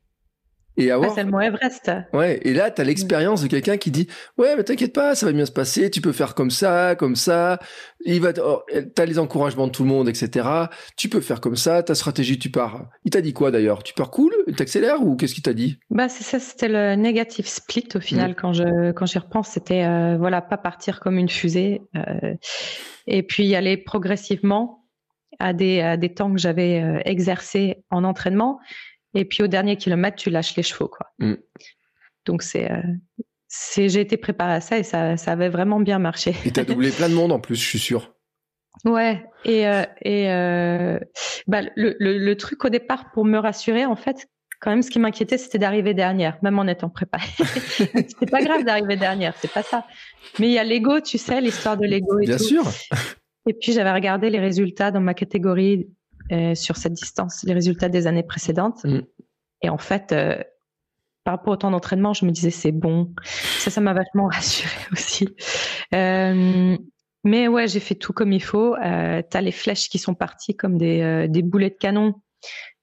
Et avoir, C'est le mont Everest. Ouais, et là, t'as l'expérience de quelqu'un qui dit, ouais, mais t'inquiète pas, ça va bien se passer, tu peux faire comme ça, comme ça, il va, oh, t'as les encouragements de tout le monde, etc. Tu peux faire comme ça, ta stratégie, tu pars. Il t'a dit quoi d'ailleurs? Tu pars cool? T'accélères ou qu'est-ce qu'il t'a dit? Bah c'est ça, c'était le negative split au final quand je quand j'y repense, c'était euh, voilà pas partir comme une fusée euh, et puis y aller progressivement à des à des temps que j'avais euh, exercés en entraînement et puis au dernier kilomètre tu lâches les chevaux quoi. Mm. Donc c'est euh, c'est j'ai été préparée à ça et ça ça avait vraiment bien marché. Et t'as doublé plein de monde en plus, je suis sûr. Ouais, et, euh, et euh, bah, le, le, le truc au départ pour me rassurer, en fait, quand même, ce qui m'inquiétait, c'était d'arriver dernière, même en étant préparée. c'est pas grave d'arriver dernière, c'est pas ça. Mais il y a l'ego, tu sais, l'histoire de l'ego et Bien tout. sûr. Et puis j'avais regardé les résultats dans ma catégorie euh, sur cette distance, les résultats des années précédentes. Mm. Et en fait, euh, par rapport au temps d'entraînement, je me disais c'est bon. Ça, ça m'a vachement rassurée aussi. Euh, mais ouais, j'ai fait tout comme il faut. Euh, T'as les flèches qui sont parties comme des, euh, des boulets de canon.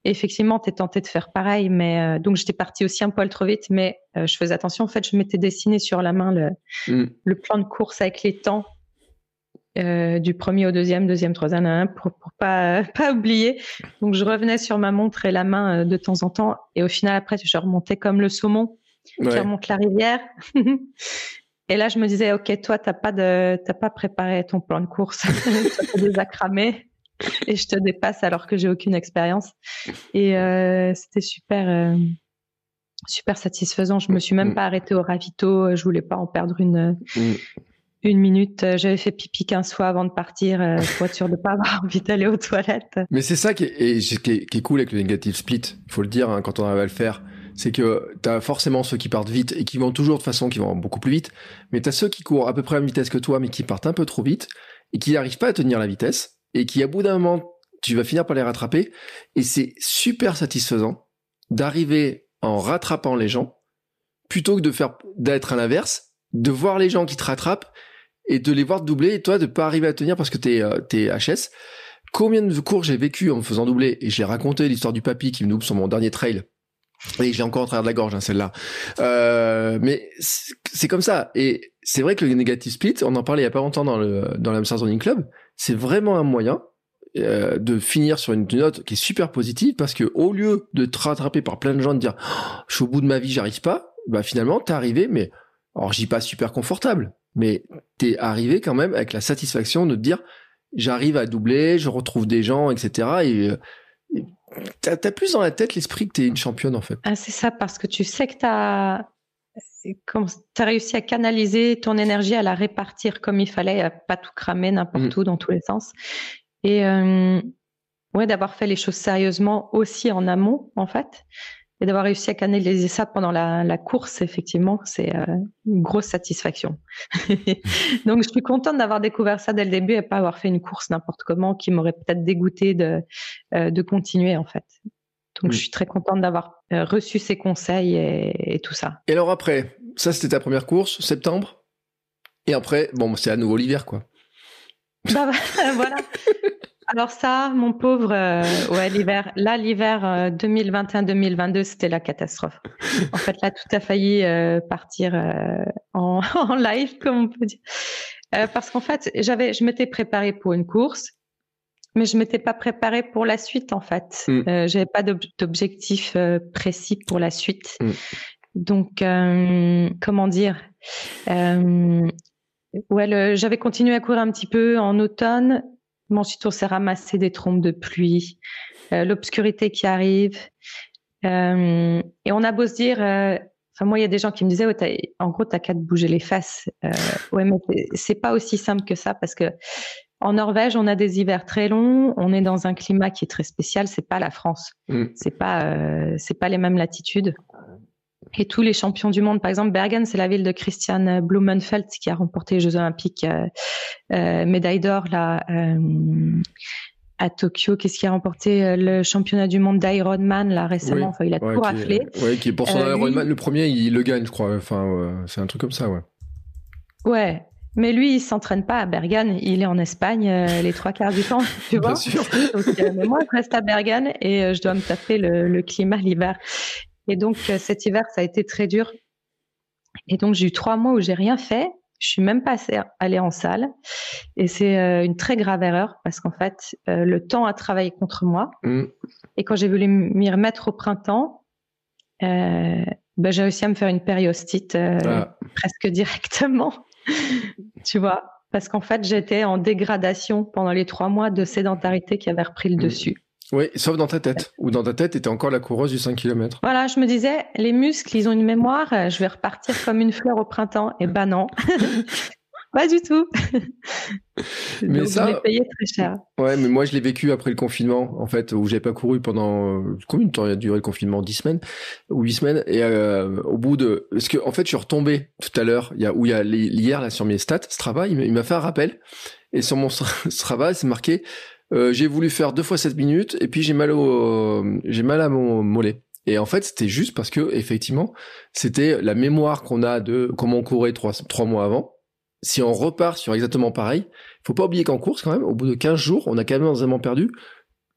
Et effectivement, t'es tenté de faire pareil, mais euh, donc j'étais partie aussi un poil trop vite, mais euh, je faisais attention. En fait, je m'étais dessiné sur la main le, Mm. le plan de course avec les temps euh, du premier au deuxième, deuxième, troisième, un, pour, pour pas pas oublier. Donc je revenais sur ma montre et la main euh, de temps en temps, et au final après je remontais comme le saumon qui Ouais. remonte la rivière. et là je me disais ok toi t'as pas de t'as pas préparé ton plan de course, t'as déjà cramé et je te dépasse alors que j'ai aucune expérience. Et euh, c'était super. euh, Super satisfaisant. Je me suis même Mm. pas arrêtée au ravito. Je voulais pas en perdre une, Mm. Une minute. Euh, J'avais fait pipi 15 fois avant de partir euh, pour être sûr de pas avoir envie d'aller aux toilettes. Mais c'est ça qui est, qui, est, qui est cool avec le negative split, il faut le dire hein, quand on arrive à le faire, c'est que t'as forcément ceux qui partent vite et qui vont toujours de façon qui vont beaucoup plus vite, mais t'as ceux qui courent à peu près à la même vitesse que toi, mais qui partent un peu trop vite et qui n'arrivent pas à tenir la vitesse et qui à bout d'un moment tu vas finir par les rattraper et c'est super satisfaisant d'arriver en rattrapant les gens plutôt que de faire d'être à l'inverse, de voir les gens qui te rattrapent et de les voir doubler et toi de pas arriver à tenir parce que t'es euh, t'es HS combien de cours j'ai vécu en me faisant doubler? Et j'ai raconté l'histoire du papy qui me double sur mon dernier trail. Et j'ai encore en travers de la gorge hein, celle-là. Euh, mais c'est c'est comme ça. Et c'est vrai que le negative split on en parlait il y a pas longtemps dans le dans l'Amsterdam Running Club c'est vraiment un moyen euh, de finir sur une note qui est super positive parce que au lieu de te rattraper par plein de gens de dire oh, je suis au bout de ma vie, j'arrive pas, bah finalement t'es arrivé, mais alors j'y pas super confortable, mais t'es arrivé quand même avec la satisfaction de te dire j'arrive à doubler, je retrouve des gens, etc. Et, et t'as as plus dans la tête l'esprit que t'es une championne en fait. Ah, c'est ça parce que tu sais que t'as tu as réussi à canaliser ton énergie, à la répartir comme il fallait, à pas tout cramer n'importe mmh. où dans tous les sens. Et euh, ouais, d'avoir fait les choses sérieusement aussi en amont, en fait, et d'avoir réussi à canaliser ça pendant la, la course, effectivement, c'est euh, une grosse satisfaction. Donc, je suis contente d'avoir découvert ça dès le début et pas avoir fait une course n'importe comment qui m'aurait peut-être dégoûté de, euh, de continuer, en fait. Donc, je suis très contente d'avoir euh, reçu ces conseils et, et, tout ça. Et alors après, ça c'était ta première course, septembre? Et après, bon, c'est à nouveau l'hiver, quoi. Bah, voilà. Alors ça, mon pauvre, euh, ouais, l'hiver. Là, l'hiver 2021-2022, euh, c'était la catastrophe. En fait, là, tout a failli euh, partir en, en, live, comme on peut dire, parce qu'en fait, j'avais, je m'étais préparée pour une course, mais je m'étais pas préparée pour la suite. En fait, mm. j'avais pas d'objectif précis pour la suite. Mm. Donc, comment dire Ouais, j'avais continué à courir un petit peu en automne. Ensuite, on s'est ramassé des trompes de pluie, euh, l'obscurité qui arrive. Euh, et on a beau se dire, euh, enfin moi, il y a des gens qui me disaient, en gros, t'as qu'à te bouger les fesses. Ouais, mais c'est pas aussi simple que ça parce que en Norvège, on a des hivers très longs. On est dans un climat qui est très spécial. C'est pas la France. Mm. C'est pas, c'est pas les mêmes latitudes et tous les champions du monde. Par exemple, Bergen, c'est la ville de Christian Blumenfeld qui a remporté les Jeux Olympiques, euh, euh, médaille d'or là euh, à Tokyo. Qu'est-ce qui a remporté euh, le championnat du monde d'Ironman là récemment? Enfin, il a tout raflé. Oui, qui est pour son Ironman, le premier, il le gagne, je crois. Enfin, c'est un truc comme ça, ouais. Ouais, mais lui, il s'entraîne pas à Bergen, il est en Espagne les trois quarts du temps, tu vois. Bien sûr. Donc, mais moi, je reste à Bergen et je dois me taper le, le climat l'hiver. Et donc euh, cet hiver, ça a été très dur. Et donc j'ai eu trois mois où j'ai rien fait. Je suis même pas allée en salle. Et c'est euh, une très grave erreur parce qu'en fait, euh, le temps a travaillé contre moi. Mm. Et quand j'ai voulu m'y remettre au printemps, ben, j'ai réussi à me faire une périostite ah. presque directement. tu vois? Parce qu'en fait, j'étais en dégradation pendant les trois mois de sédentarité qui avait repris le mm. dessus. Oui, sauf dans ta tête. Ou dans ta tête, était encore la coureuse du 5 km. Voilà, je me disais, les muscles, ils ont une mémoire, je vais repartir comme une fleur au printemps. Et ben non. Pas du tout. mais ça, je l'ai payé très cher. Ouais, mais moi je l'ai vécu après le confinement, en fait, où j'avais pas couru pendant euh, combien de temps il a duré le confinement? 10 semaines? Ou 8 semaines? Et euh, au bout de, parce que en fait, je suis retombé tout à l'heure, il y a où il y a hier là sur mes stats, Strava, il m'a fait un rappel. Et sur mon Strava, c'est marqué euh, j'ai voulu faire deux fois 7 minutes et puis j'ai mal au, j'ai mal à mon mollet. Et en fait, c'était juste parce que effectivement, c'était la mémoire qu'on a de comment on courait trois, trois mois avant. Si on repart sur exactement pareil, faut pas oublier qu'en course quand même, au bout de 15 jours, on a quand même perdu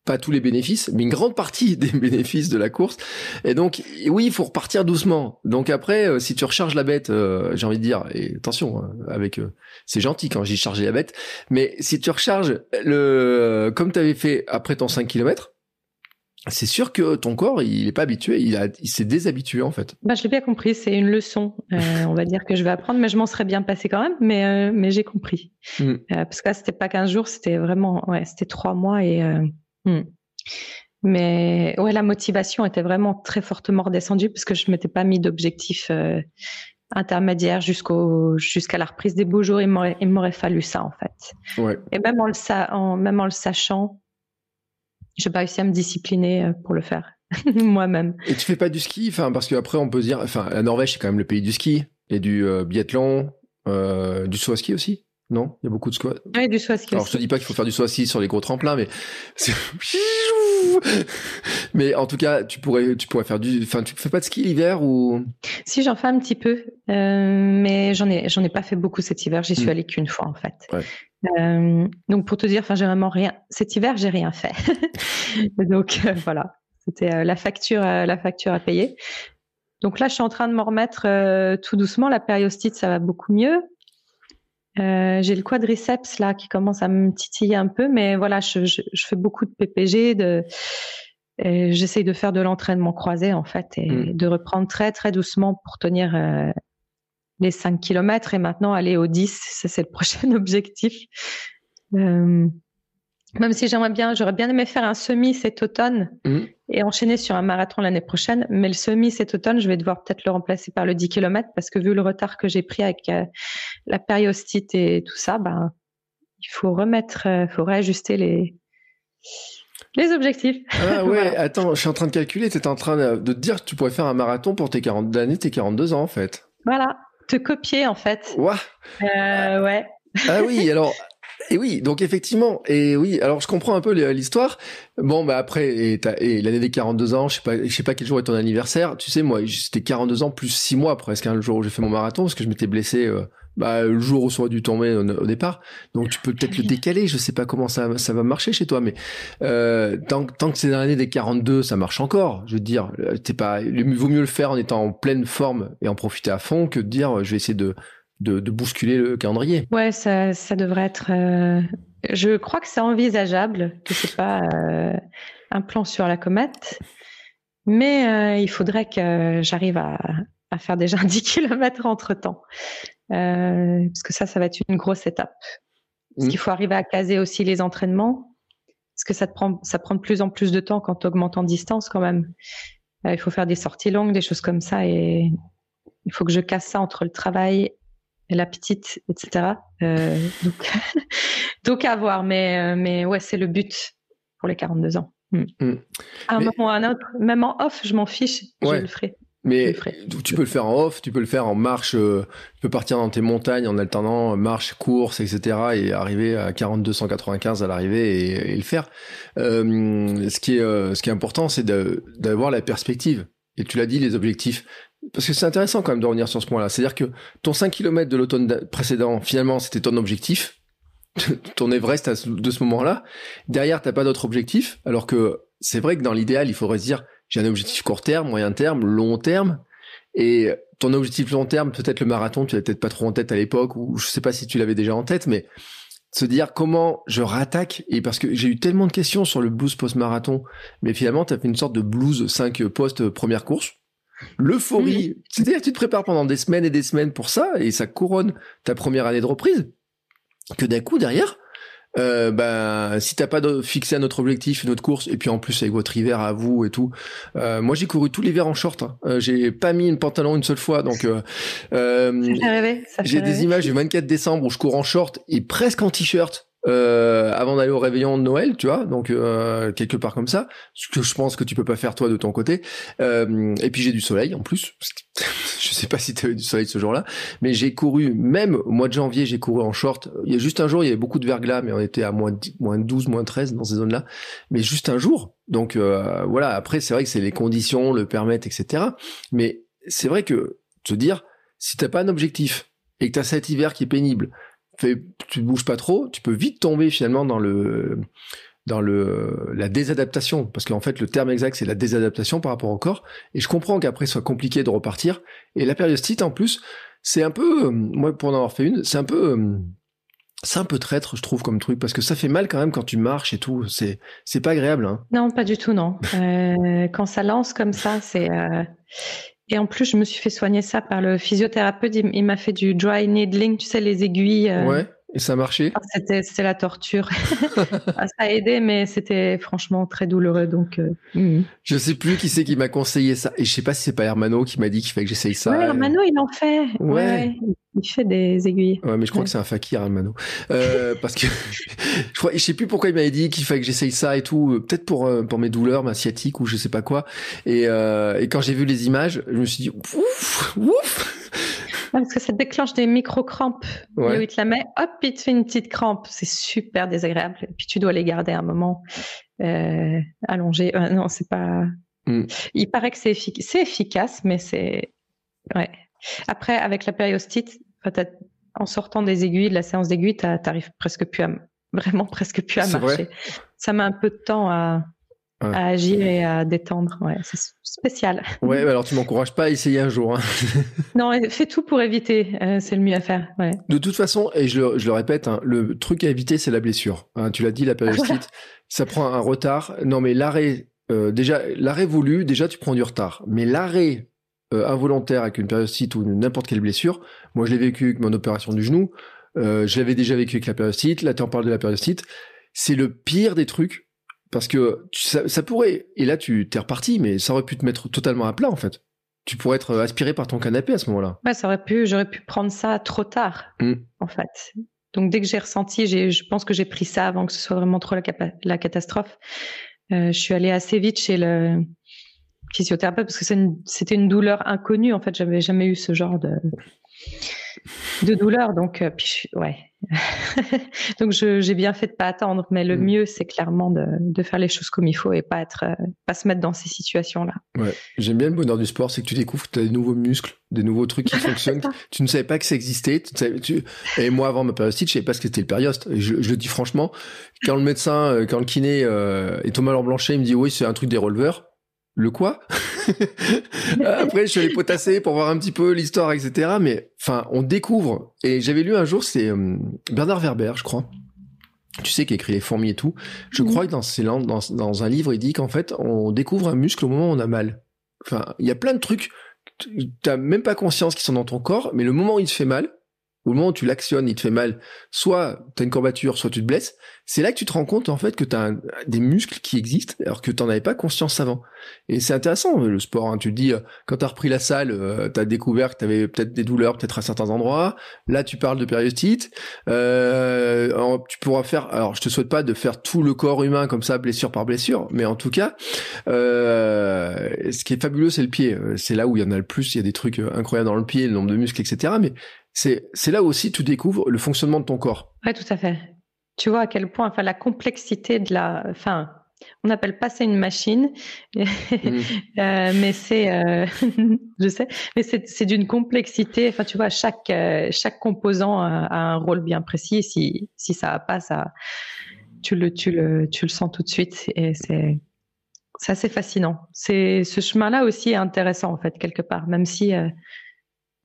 pas tous les bénéfices, mais une grande partie des bénéfices de la course. Et donc, oui, il faut repartir doucement. Donc après, euh, si tu recharges la bête, euh, j'ai envie de dire, et attention, hein, avec, euh, c'est gentil quand j'ai chargé la bête, mais si tu recharges le, comme tu avais fait après ton 5 km, c'est sûr que ton corps, il est pas habitué, il, a, il s'est déshabitué en fait. Bah, je l'ai bien compris, c'est une leçon, on va dire que je vais apprendre, mais je m'en serais bien passé quand même, mais mais j'ai compris. Mm. parce que là, c'était pas 15 jours, c'était vraiment, ouais, c'était trois mois et Hmm. Mais ouais, la motivation était vraiment très fortement redescendue parce que je m'étais pas mis d'objectif euh, intermédiaire jusqu'au jusqu'à la reprise des beaux jours. Il m'aurait il m'aurait fallu ça en fait. Ouais. Et même en le en, même en le sachant, j'ai pas réussi à me discipliner euh, pour le faire moi-même. Et tu fais pas du ski, enfin parce qu'après on peut dire, enfin la Norvège c'est quand même le pays du ski et du euh, biathlon, euh, du saut à ski aussi. Non, il y a beaucoup de squat. Oui, du ski. Alors, je te dis pas qu'il faut faire du ski sur les gros tremplins, mais mais en tout cas, tu pourrais, tu pourrais faire du. Enfin, tu fais pas de ski l'hiver ou? Si, j'en fais un petit peu, euh, mais j'en ai, j'en ai pas fait beaucoup cet hiver. J'y suis hmm. allée qu'une fois en fait. Ouais. Euh, donc pour te dire, enfin, j'ai vraiment rien. Cet hiver, j'ai rien fait. donc euh, voilà, c'était la facture, la facture à payer. Donc là, je suis en train de m'en remettre tout doucement. La périostite, ça va beaucoup mieux. J'ai le quadriceps là qui commence à me titiller un peu, mais voilà, je, je, je fais beaucoup de PPG, de j'essaye de faire de l'entraînement croisé en fait et mm. de reprendre très très doucement pour tenir euh, les 5 km et maintenant aller aux 10, ça c'est le prochain objectif. Euh, même si j'aimerais bien, j'aurais bien aimé faire un semi cet automne mm. Et enchaîner sur un marathon l'année prochaine, mais le semi cet automne, je vais devoir peut-être le remplacer par le 10 km parce que vu le retard que j'ai pris avec euh, la périostite et tout ça, ben il faut remettre, il faut réajuster les les objectifs. Ah ouais, attends, je suis en train de calculer, tu étais en train de, te dire que tu pourrais faire un marathon pour tes 40 années, tes 42 ans en fait. Voilà, te copier en fait. Ouah. Euh, ouais. Ah oui, alors et oui, donc effectivement, et oui, alors je comprends un peu l'histoire. Bon, bah après, et, et l'année des 42 ans, je sais pas, je sais pas quel jour est ton anniversaire. Tu sais, moi, c'était 42 ans plus 6 mois presque, hein, le jour où j'ai fait mon marathon, parce que je m'étais blessé euh, bah, le jour où ça aurait dû tomber au, départ. Donc tu peux peut-être le décaler. Je sais pas comment ça, va marcher chez toi, mais euh, tant, tant que c'est dans l'année des 42, ça marche encore. Je veux dire, euh, t'es pas, il vaut mieux le faire en étant en pleine forme et en profiter à fond que de dire je vais essayer de, de, de bousculer le calendrier. Ouais, ça, ça devrait être. Euh, je crois que c'est envisageable, que c'est pas euh, un plan sur la comète, mais il faudrait que j'arrive à, à faire déjà 10 km entre temps. Euh, parce que ça, ça va être une grosse étape. Parce mm. qu'il faut arriver à caser aussi les entraînements, parce que ça te prend, ça prend de plus en plus de temps quand tu augmentes en distance quand même. Euh, il faut faire des sorties longues, des choses comme ça, et il faut que je casse ça entre le travail la petite, etc. Euh, donc, donc à voir, mais mais ouais, c'est le but pour les 42 ans. Mm. Mm. À un moment ou à un autre, même en off, je m'en fiche, je le ferai. Mais tu peux le faire en off, tu peux le faire en marche, euh, tu peux partir dans tes montagnes en alternant marche, course, etc. et arriver à 42 195 à l'arrivée et, le faire. Euh, ce qui est euh, ce qui est important, c'est d'avoir la perspective. Et tu l'as dit, les objectifs. Parce que c'est intéressant quand même de revenir sur ce point-là. C'est-à-dire que ton 5 km de l'automne précédent, finalement, c'était ton objectif, ton Everest de ce moment-là. Derrière, t'as pas d'autre objectif, alors que c'est vrai que dans l'idéal, il faudrait se dire j'ai un objectif court terme, moyen terme, long terme. Et ton objectif long terme, peut-être le marathon, tu l'avais peut-être pas trop en tête à l'époque, ou je sais pas si tu l'avais déjà en tête, mais se dire comment je rattaque, et parce que j'ai eu tellement de questions sur le blues post-marathon, mais finalement, tu as fait une sorte de blues 5 post-première course. L'euphorie, c'est-à-dire que tu te prépares pendant des semaines et des semaines pour ça, et ça couronne ta première année de reprise, que d'un coup, derrière, euh, ben si t'as pas de, fixé un autre objectif, une autre course, et puis en plus avec votre hiver à vous et tout, euh, moi j'ai couru tout l'hiver en short. Hein. Euh, j'ai pas mis une pantalon une seule fois, donc euh j'ai des images du 24 décembre où je cours en short et presque en t-shirt euh, avant d'aller au réveillon de Noël, tu vois, donc euh, quelque part comme ça, ce que je pense que tu peux pas faire toi de ton côté. Euh, et puis j'ai du soleil en plus. je sais pas si tu avais du soleil ce jour-là, mais j'ai couru même au mois de janvier, j'ai couru en short. Il y a juste un jour, il y avait beaucoup de verglas, mais on était à moins 10, moins 12, moins 13 dans ces zones-là. Mais juste un jour. Donc euh, voilà. Après, c'est vrai que c'est les conditions le permettent, etc. Mais c'est vrai que te dire si t'as pas un objectif et que t'as cet hiver qui est pénible, fais, tu bouges pas trop, tu peux vite tomber finalement dans le dans le la désadaptation. Parce qu'en fait le terme exact c'est la désadaptation par rapport au corps. Et je comprends qu'après soit compliqué de repartir. Et la périostite en plus c'est un peu moi pour en avoir fait une c'est un peu c'est un peu traître je trouve comme truc. Parce que ça fait mal quand même quand tu marches et tout. C'est c'est pas agréable hein. non pas du tout non. Euh, quand ça lance comme ça c'est euh, et en plus, je me suis fait soigner ça par le physiothérapeute. Il, m'a fait du dry needling, tu sais, les aiguilles. Euh. Et ça a marché ah, C'était c'était la torture. Ah, ça a aidé, mais c'était franchement très douloureux. Donc, euh, mm. je sais plus qui c'est qui m'a conseillé ça. Et je sais pas si c'est pas Hermano qui m'a dit qu'il fallait que j'essaye ça. Ouais, Hermano, il en fait. Ouais. Il fait des aiguilles. Ouais, mais je crois que c'est un fakir, Hermano. Euh, parce que je crois, je sais plus pourquoi il m'avait dit qu'il fallait que j'essaye ça et tout. Peut-être pour euh, pour mes douleurs, ma sciatique ou je sais pas quoi. Et, euh, et quand j'ai vu les images, je me suis dit ouf, ouf parce que ça déclenche des micro-crampes. Ouais. Il te la met, hop, il te fait une petite crampe. C'est super désagréable. Et puis tu dois les garder un moment euh, allongés. Euh, non, c'est pas. Mm. Il paraît que c'est efficace, mais c'est. Ouais. Après, avec la périostite, en sortant des aiguilles, de la séance d'aiguilles, t'arrives presque plus à. Vraiment presque plus à marcher. Ça met un peu de temps à à agir et à détendre. Ouais, c'est spécial. Ouais, alors tu m'encourages pas à essayer un jour. Hein. non, fais tout pour éviter. Euh, c'est le mieux à faire. Ouais. De toute façon, et je le, je le répète, hein, le truc à éviter, c'est la blessure. Hein, tu l'as dit, la périostite, ça prend un retard. Non, mais l'arrêt, euh, déjà, l'arrêt voulu, déjà, tu prends du retard. Mais l'arrêt euh, involontaire avec une périostite ou n'importe quelle blessure, moi, je l'ai vécu avec mon opération du genou. Je l'avais déjà vécu avec la périostite. Là, tu en parles de la périostite. C'est le pire des trucs parce que ça, ça, pourrait, et là tu t'es reparti, mais ça aurait pu te mettre totalement à plat en fait. Tu pourrais être aspiré par ton canapé à ce moment-là. Ouais, ça aurait pu, j'aurais pu prendre ça trop tard mm. en fait. Donc dès que j'ai ressenti, je pense que j'ai pris ça avant que ce soit vraiment trop la, la catastrophe. Euh, je suis allée assez vite chez le physiothérapeute parce que c'était une, douleur inconnue en fait. J'avais jamais eu ce genre de de douleur. Donc, euh, puis ouais. donc j'ai bien fait de pas attendre, mais le mm. mieux c'est clairement de, de, faire les choses comme il faut et pas être, euh, pas se mettre dans ces situations-là. Ouais, j'aime bien le bonheur du sport, c'est que tu découvres que tu as des nouveaux muscles, des nouveaux trucs qui fonctionnent. tu ne savais pas que ça existait. Tu Et moi, avant ma périostite, je savais pas ce que c'était le périoste. Je, je, le dis franchement, quand le médecin, euh, quand le kiné et Thomas Laurent Blanchet, il me dit oui, c'est un truc des releveurs le quoi? Après, je suis allé potasser pour voir un petit peu l'histoire, etc. Mais enfin, on découvre. Et j'avais lu un jour, c'est euh, Bernard Werber, je crois. Tu sais, qui écrit les fourmis et tout. Je crois que dans, dans, dans un livre, il dit qu'en fait, on découvre un muscle au moment où on a mal. Enfin, il y a plein de trucs. T'as même pas conscience qu'ils sont dans ton corps, mais le moment où il te fait mal, au moment où tu l'actionnes, il te fait mal, soit tu as une courbature, soit tu te blesses, c'est là que tu te rends compte en fait que tu as des muscles qui existent alors que tu n'en avais pas conscience avant. Et c'est intéressant le sport, hein. tu te dis, euh, quand tu as repris la salle, euh, tu as découvert que tu avais peut-être des douleurs, peut-être à certains endroits, là tu parles de périostite, euh, tu pourras faire, alors je te souhaite pas de faire tout le corps humain comme ça, blessure par blessure, mais en tout cas, euh, ce qui est fabuleux c'est le pied, c'est là où il y en a le plus, il y a des trucs incroyables dans le pied, le nombre de muscles, etc. Mais c'est c'est là aussi tu découvres le fonctionnement de ton corps. Ouais, tout à fait. Tu vois à quel point, enfin, la complexité de la, enfin, on n'appelle pas ça une machine, mm. euh, mais c'est, euh, je sais, mais c'est d'une complexité. Enfin, tu vois, chaque euh, chaque composant a, un rôle bien précis. Si si ça va pas, ça, tu le tu le tu le sens tout de suite et c'est c'est assez fascinant. C'est ce chemin-là aussi est intéressant en fait quelque part, même si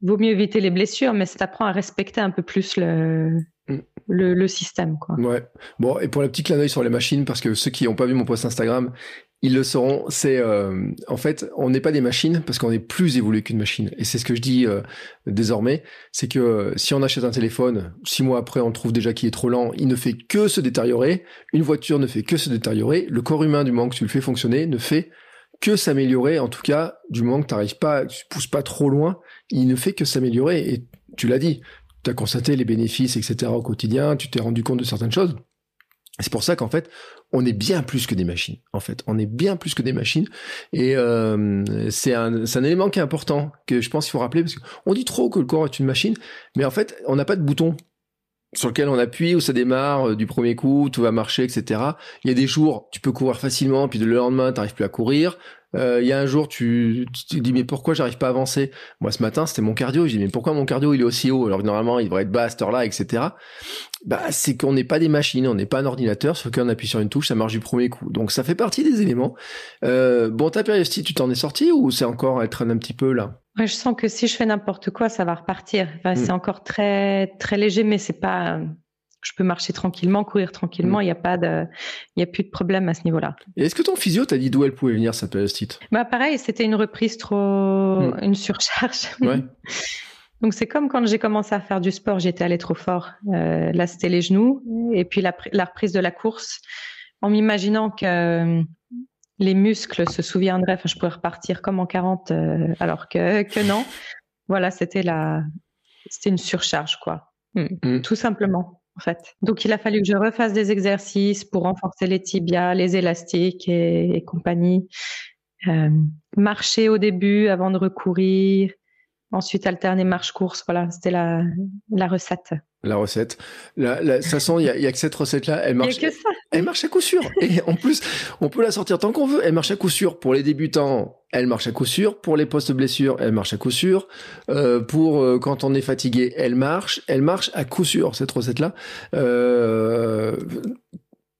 vaut mieux éviter les blessures, mais ça t'apprend à respecter un peu plus le, mm. le, le, système. Quoi. Ouais. Bon, et pour le petit clin d'œil sur les machines, parce que ceux qui n'ont pas vu mon post Instagram, ils le sauront. C'est euh, en fait, on n'est pas des machines parce qu'on est plus évolué qu'une machine. Et c'est ce que je dis euh, désormais, c'est que euh, si on achète un téléphone, six mois après, on trouve déjà qu'il est trop lent, il ne fait que se détériorer. Une voiture ne fait que se détériorer. Le corps humain, du moment que tu le fais fonctionner, ne fait que s'améliorer. En tout cas, du moment que tu pas, tu pousses pas trop loin, il ne fait que s'améliorer. Et tu l'as dit, tu as constaté les bénéfices, etc. au quotidien, tu t'es rendu compte de certaines choses. C'est pour ça qu'en fait, on est bien plus que des machines. En fait, on est bien plus que des machines, et euh, c'est un, un élément qui est important que je pense qu'il faut rappeler parce qu'on dit trop que le corps est une machine, mais en fait, on n'a pas de bouton sur lequel on appuie, où ça démarre euh, du premier coup, tout va marcher, etc. Il y a des jours, tu peux courir facilement, puis le lendemain, tu n'arrives plus à courir. Euh, il y a un jour, tu, te dis mais pourquoi j'arrive pas à avancer? Moi, ce matin, c'était mon cardio. Je dis mais pourquoi mon cardio il est aussi haut? Alors que normalement il devrait être bas à cette heure-là, etc. Bah, c'est qu'on n'est pas des machines, on n'est pas un ordinateur sur lequel on appuie sur une touche, ça marche du premier coup. Donc ça fait partie des éléments. Euh, bon, ta périostite, tu t'en es sorti ou c'est encore être un petit peu là? Je sens que si je fais n'importe quoi, ça va repartir. Mm. C'est encore très très léger, mais c'est pas. Je peux marcher tranquillement, courir tranquillement. Mm. Il n'y a pas de, il y a plus de problème à ce niveau-là. Est-ce que ton physio t'a dit d'où elle pouvait venir cette périostite Bah pareil, c'était une reprise trop, mm. une surcharge. Ouais. Donc c'est comme quand j'ai commencé à faire du sport, j'étais allé trop fort. Euh, là c'était les genoux et puis la, la reprise de la course, en m'imaginant que les muscles se souviendraient, enfin, je pourrais repartir comme en 40, euh, alors que, que non. Voilà, c'était la, c'était une surcharge, quoi. Hmm. Hmm. Tout simplement, en fait. Donc, il a fallu que je refasse des exercices pour renforcer les tibias, les élastiques et, compagnie. Euh, marcher au début avant de recourir. Ensuite, alterner marche-course. Voilà, c'était la, la recette la recette. La, la, de toute façon, il y a, que cette recette-là. Elle marche. Elle marche à coup sûr. Et en plus, on peut la sortir tant qu'on veut. Elle marche à coup sûr pour les débutants. Elle marche à coup sûr pour les postes blessures. Elle marche à coup sûr euh, pour euh, quand on est fatigué. Elle marche. Elle marche à coup sûr cette recette-là. Euh,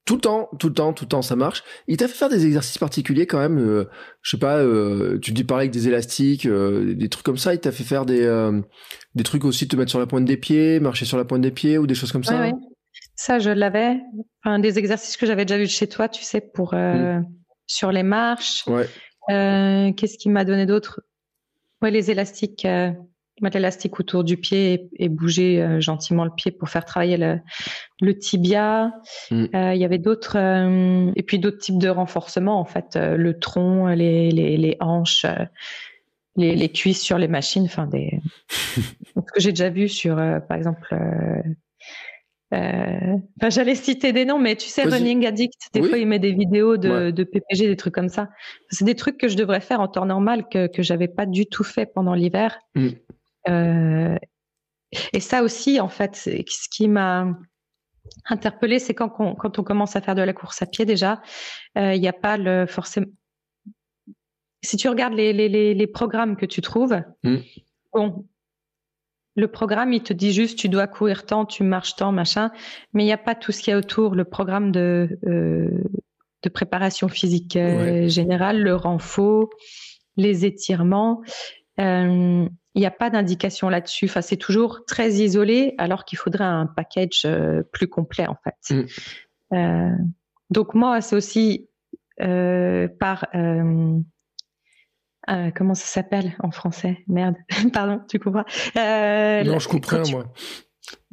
Tout le temps, tout le temps, tout le temps, ça marche. Il t'a fait faire des exercices particuliers quand même. Euh, je sais pas, euh, tu dis parler avec des élastiques, euh, des trucs comme ça. Il t'a fait faire des des trucs aussi, te mettre sur la pointe des pieds, marcher sur la pointe des pieds ou des choses comme ça. Ça, je l'avais. Enfin, des exercices que j'avais déjà vu chez toi, tu sais, pour mm. sur les marches. Ouais. Qu'est-ce qui m'a donné d'autre? Ouais, les élastiques mettre l'élastique autour du pied et, bouger euh, gentiment le pied pour faire travailler le, tibia. Mm. Euh, il y avait d'autres euh, et puis d'autres types de renforcement en fait, le tronc, les, les, hanches, les, les, cuisses sur les machines, enfin des ce que j'ai déjà vu sur par exemple. J'allais citer des noms, mais tu sais, Running Addict, des fois, il met des vidéos de, de, PPG, des trucs comme ça. C'est des trucs que je devrais faire en temps normal, que, que j'avais pas du tout fait pendant l'hiver. Mm. Euh, et ça aussi, en fait, ce qui m'a interpellé, c'est quand, on, quand on commence à faire de la course à pied déjà, euh, il n'y a pas le forcément. Si tu regardes les, les, les, programmes que tu trouves, mmh. bon, le programme, il te dit juste tu dois courir tant, tu marches tant, machin, mais il n'y a pas tout ce qu'il y a autour. Le programme de, euh, de préparation physique générale, le renfort, les étirements. Euh, il n'y a pas d'indication là-dessus. Enfin, c'est toujours très isolé, alors qu'il faudrait un package euh, plus complet en fait. Mm. Euh, donc moi, c'est aussi euh, comment ça s'appelle en français? Merde, pardon, tu comprends. Non, je comprends moi.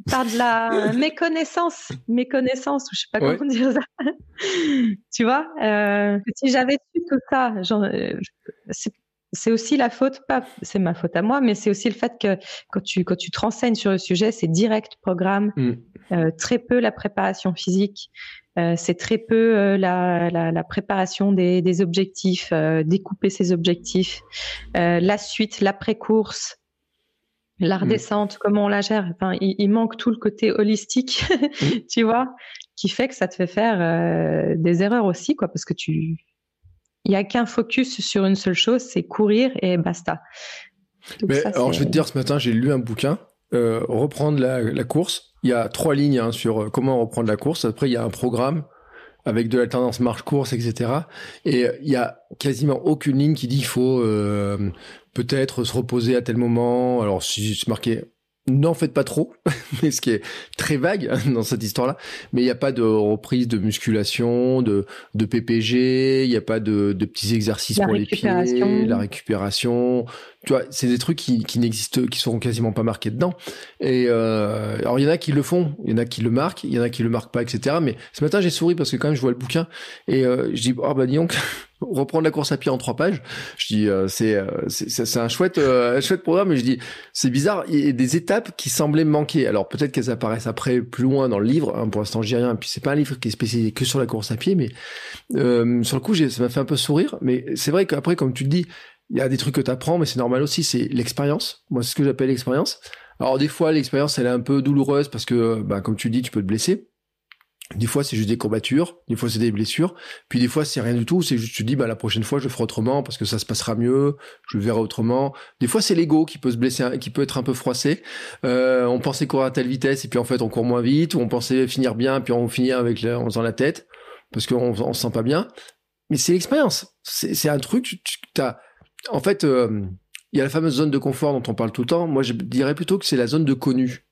Par de la méconnaissance, méconnaissance, ou je sais pas comment dire ça. tu vois, si j'avais su tout ça, c'est aussi la faute, pas c'est ma faute à moi, mais c'est aussi le fait que quand tu quand tu te renseignes sur le sujet, c'est direct programme, mm. euh, très peu la préparation physique, euh, c'est très peu euh, la, la, la, préparation des, des objectifs, découper ses objectifs, la suite, l'après-course, la mm. redescente, comment on la gère. Enfin, il, il, manque tout le côté holistique, mm. tu vois, qui fait que ça te fait faire des erreurs aussi, quoi, parce que tu il n'y a qu'un focus sur une seule chose, c'est courir et basta. Mais, alors je vais te dire, ce matin, j'ai lu un bouquin, euh, reprendre la, course. Il y a trois lignes hein, sur euh, comment reprendre la course. Après, il y a un programme avec de la tendance marche-course, etc. Et il y a quasiment aucune ligne qui dit qu'il faut euh, peut-être se reposer à tel moment. Alors si c'est marqué n'en faites pas trop, mais ce qui est très vague dans cette histoire-là. Mais il n'y a pas de reprise de musculation, de, de PPG, il n'y a pas de, de petits exercices pour les pieds, la récupération. Tu vois, c'est des trucs qui, qui n'existent, qui seront quasiment pas marqués dedans. Et euh, alors il y en a qui le font, il y en a qui le marquent, il y en a qui le marquent pas, etc. Mais ce matin j'ai souri parce que quand même je vois le bouquin et euh, je dis oh bah dis donc reprendre la course à pied en trois pages. Je dis euh, c'est euh, c'est un chouette euh, chouette programme. Mais je dis c'est bizarre. Il y a des étapes qui semblaient manquer. Alors peut-être qu'elles apparaissent après plus loin dans le livre. Hein, pour l'instant, j'ai rien. Puis c'est pas un livre qui est spécialisé que sur la course à pied, mais euh, sur le coup, ça m'a fait un peu sourire. Mais c'est vrai qu'après, comme tu le dis, il y a des trucs que tu apprends, mais c'est normal aussi. C'est l'expérience. Moi, c'est ce que j'appelle l'expérience. Alors des fois, l'expérience, elle est un peu douloureuse parce que, bah, comme tu dis, tu peux te blesser. Des fois, c'est juste des courbatures, des fois, c'est des blessures, puis des fois, c'est rien du tout, c'est juste, tu dis, bah, la prochaine fois, je ferai autrement parce que ça se passera mieux, je verrai autrement. Des fois, c'est l'ego qui peut se blesser, qui peut être un peu froissé. Euh, on pensait courir à telle vitesse et puis en fait, on court moins vite, on pensait finir bien, puis on finit avec en faisant la tête parce qu'on on se sent pas bien. Mais c'est l'expérience. C'est un truc, tu, as, en fait, euh, il y a la fameuse zone de confort dont on parle tout le temps. Moi, je dirais plutôt que c'est la zone de connu.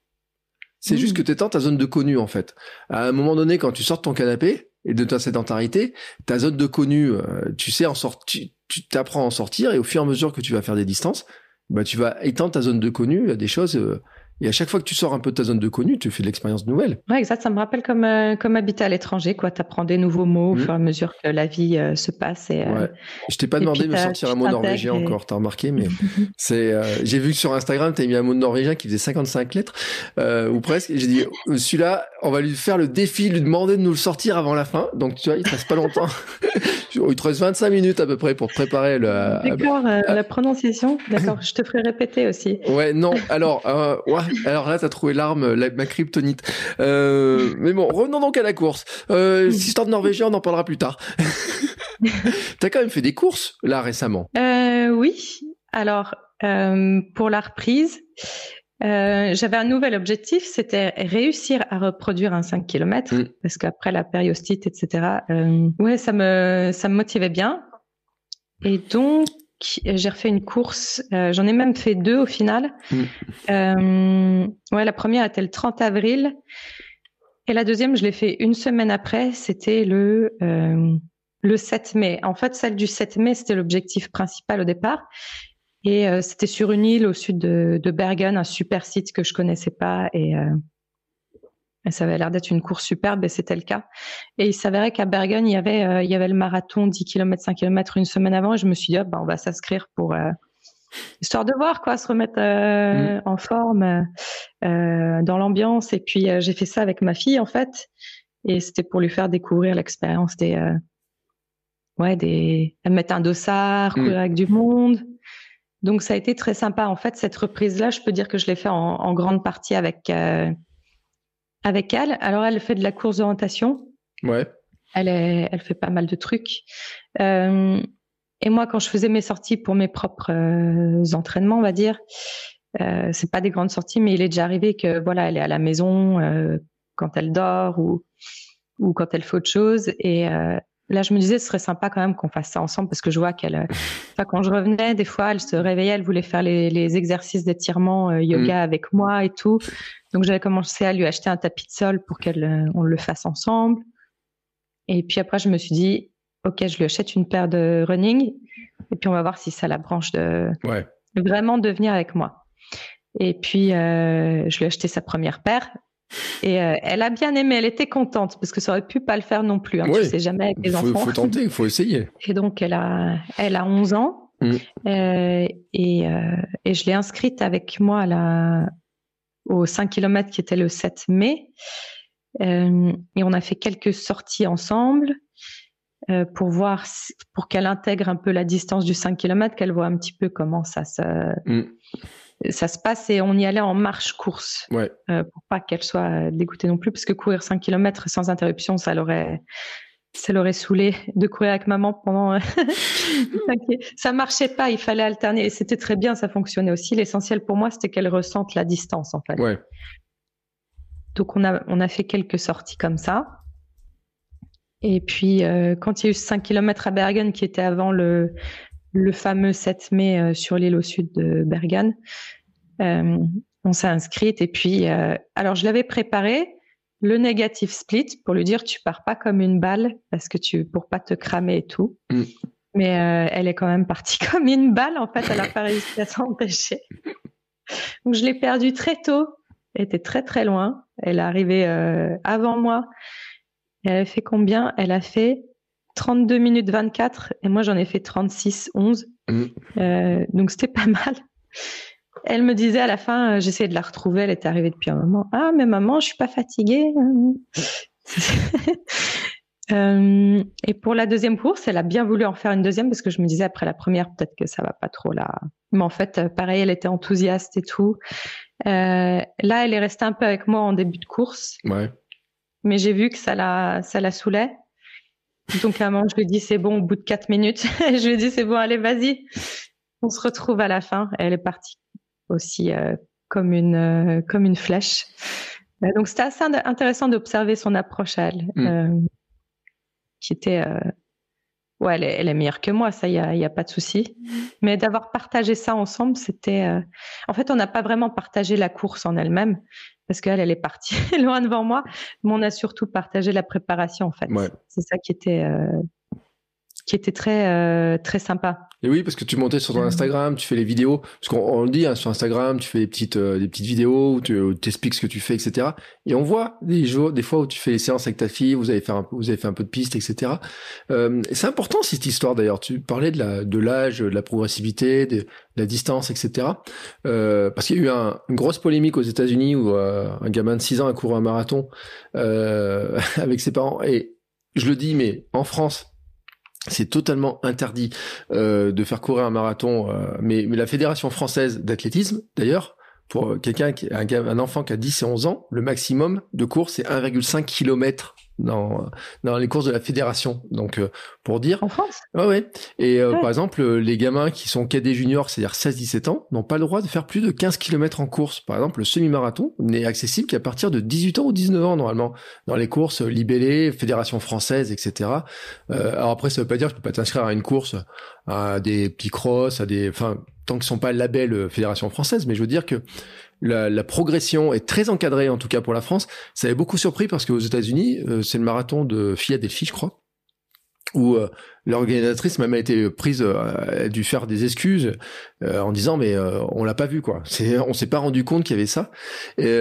C'est juste mmh. que tu es dans ta zone de connu, en fait. À un moment donné, quand tu sors de ton canapé et de ta sédentarité, ta zone de connu, euh, tu sais en sortir, tu t'apprends à en sortir et au fur et à mesure que tu vas faire des distances, bah, tu vas étendre ta zone de connu des choses euh, et à chaque fois que tu sors un peu de ta zone de connu, tu fais de l'expérience nouvelle. Ouais, exact. Ça me rappelle comme, euh, comme habiter à l'étranger, quoi. Tu apprends des nouveaux mots au mmh. fur et à mesure que la vie euh, se passe. Et, euh, ouais. Je t'ai pas demandé de me sortir un mot norvégien encore, t'as remarqué, mais c'est, j'ai vu que sur Instagram, t'as mis un mot norvégien qui faisait 55 lettres, ou presque. Et j'ai dit, celui-là, on va lui faire le défi, lui demander de nous le sortir avant la fin. Donc, tu vois, il te reste pas longtemps. il te reste 25 minutes à peu près pour préparer le. D'accord, la prononciation. D'accord, je te ferai répéter aussi. Ouais, non. Alors, ouais, alors là, t'as trouvé l'arme, la, ma kryptonite. Euh, mais bon, revenons donc à la course. Euh, de norvégien, on en parlera plus tard. t'as quand même fait des courses là récemment. Euh, oui. Alors, euh, pour la reprise, euh, j'avais un nouvel objectif, c'était réussir à reproduire un 5 km, mm. parce qu'après la périostite, etc., euh, ouais, ça me, ça me motivait bien. Et donc, j'ai refait une course, euh, j'en ai même fait deux au final. Mm. Euh, ouais, la première était le 30 avril, et la deuxième, je l'ai fait une semaine après, c'était le, le 7 mai. En fait, celle du 7 mai, c'était l'objectif principal au départ. Et euh, c'était sur une île au sud de, de, Bergen, un super site que je connaissais pas. Et, euh, ça avait l'air d'être une course superbe et c'était le cas. Et il s'avérait qu'à Bergen, il y avait, euh, il y avait le marathon 10 km, 5 km une semaine avant. Et je me suis dit, bah, on va s'inscrire pour, euh, histoire de voir, quoi, se remettre mmh. en forme dans l'ambiance. Et puis, j'ai fait ça avec ma fille, en fait. Et c'était pour lui faire découvrir l'expérience des, ouais, des, mettre un dossard, mmh. courir avec du monde. Donc ça a été très sympa. En fait, cette reprise-là, je peux dire que je l'ai fait en, grande partie avec euh, avec elle. Alors elle fait de la course d'orientation. Ouais. Elle est, elle fait pas mal de trucs. Euh, et moi, quand je faisais mes sorties pour mes propres euh, entraînements, on va dire, euh, c'est pas des grandes sorties, mais il est déjà arrivé que voilà, elle est à la maison euh, quand elle dort ou ou quand elle fait autre chose et Là, je me disais, ce serait sympa quand même qu'on fasse ça ensemble parce que je vois qu'elle, euh, quand je revenais, des fois, elle se réveillait, elle voulait faire les, les exercices d'étirement euh, yoga mm. avec moi et tout. Donc, j'avais commencé à lui acheter un tapis de sol pour qu'elle, euh, on le fasse ensemble. Et puis après, je me suis dit, ok, je lui achète une paire de running et puis on va voir si ça la branche de, ouais. de vraiment devenir avec moi. Et puis, euh, je lui ai acheté sa première paire. Et euh, elle a bien aimé, elle était contente parce que ça aurait pu pas le faire non plus. Hein, Tu sais jamais avec les enfants. Il faut tenter, il faut essayer. Et donc elle a, elle a 11 ans mm. euh, et, euh, et je l'ai inscrite avec moi à la, au 5 km qui était le 7 mai. Et on a fait quelques sorties ensemble pour voir, pour qu'elle intègre un peu la distance du 5 km, qu'elle voit un petit peu comment ça se, mm ça se passe et on y allait en marche course ouais. euh, pour pas qu'elle soit dégoûtée non plus parce que courir 5 km sans interruption ça l'aurait ça l'aurait saoulé de courir avec maman pendant euh, ça marchait pas il fallait alterner et c'était très bien ça fonctionnait aussi l'essentiel pour moi c'était qu'elle ressente la distance en fait ouais. donc on a on a fait quelques sorties comme ça et puis euh, quand il y a eu 5 km à Bergen qui était avant le le fameux 7 mai euh, sur l'île au sud de Bergen. Euh, on s'est inscrite et puis, euh, alors je l'avais préparé, le négatif split pour lui dire tu pars pas comme une balle parce que tu pour pas te cramer et tout. Mm. Mais elle est quand même partie comme une balle en fait, elle a pas réussi à s'empêcher. Donc je l'ai perdue très tôt, elle était très très loin, elle est arrivée avant moi. elle a fait combien? Elle a fait 32 minutes 24 et moi j'en ai fait 36 11. Mm. Euh, donc c'était pas mal. Elle me disait à la fin, euh, j'essayais de la retrouver, elle était arrivée depuis un moment. Ah mais maman, je suis pas fatiguée. euh, et pour la deuxième course, elle a bien voulu en faire une deuxième parce que je me disais après la première peut-être que ça va pas trop là. Mais en fait, pareil, elle était enthousiaste et tout. Euh, là, elle est restée un peu avec moi en début de course. Ouais. Mais j'ai vu que ça la ça la saoulait. Donc à un moment, je lui dis c'est bon au bout de quatre minutes. je lui dis c'est bon, allez vas-y. On se retrouve à la fin. Elle est partie aussi euh, comme une euh, comme une flèche. Euh, donc c'était assez intéressant d'observer son approche à elle, mm. qui était ouais elle est, elle est, meilleure que moi, ça y a y a pas de souci. Mais d'avoir partagé ça ensemble, c'était en fait on n'a pas vraiment partagé la course en elle-même, parce qu'elle, elle est partie loin devant moi. Mais on a surtout partagé la préparation, en fait. C'est ça qui était, euh, qui était très, euh, très sympa. Et oui, parce que tu montais sur ton Instagram, tu fais les vidéos, parce qu'on le dit hein, sur Instagram, tu fais des petites, euh, des petites vidéos où tu expliques ce que tu fais, etc. Et on voit des jours, des fois où tu fais les séances avec ta fille, vous avez fait un, vous avez fait un peu de piste, etc. Euh, c'est important cette histoire d'ailleurs. Tu parlais de la, de l'âge, de la progressivité, de, la distance, etc. Euh, parce qu'il y a eu un, une grosse polémique aux États-Unis où euh, un gamin de 6 ans a couru un marathon euh, avec ses parents. Et je le dis, mais en France, c'est totalement interdit euh, de faire courir un marathon, euh, mais, la Fédération française d'athlétisme, d'ailleurs, pour quelqu'un qui un, un enfant qui a 10 et 11 ans, le maximum de course c'est 1,5 km dans, dans les courses de la fédération. Donc, euh, pour dire. En France? Ouais, ouais. Et euh, par exemple, les gamins qui sont cadets juniors, c'est-à-dire 16-17 ans, n'ont pas le droit de faire plus de 15 km en course. Par exemple, le semi-marathon n'est accessible qu'à partir de 18 ans ou 19 ans, normalement, dans les courses libellées, fédération française, etc. Euh, alors après, ça veut pas dire que tu peux pas t'inscrire à une course, à des petits crosses, à des, enfin, tant qu'ils sont pas label fédération française, mais je veux dire que la, la, progression est très encadrée, en tout cas pour la France. Ça avait beaucoup surpris parce qu'aux États-Unis, euh, c'est le marathon de Philadelphie, je crois, où euh, l'organisatrice même a été prise, euh, a dû faire des excuses en disant mais on l'a pas vu quoi. On s'est pas rendu compte qu'il y avait ça. Et,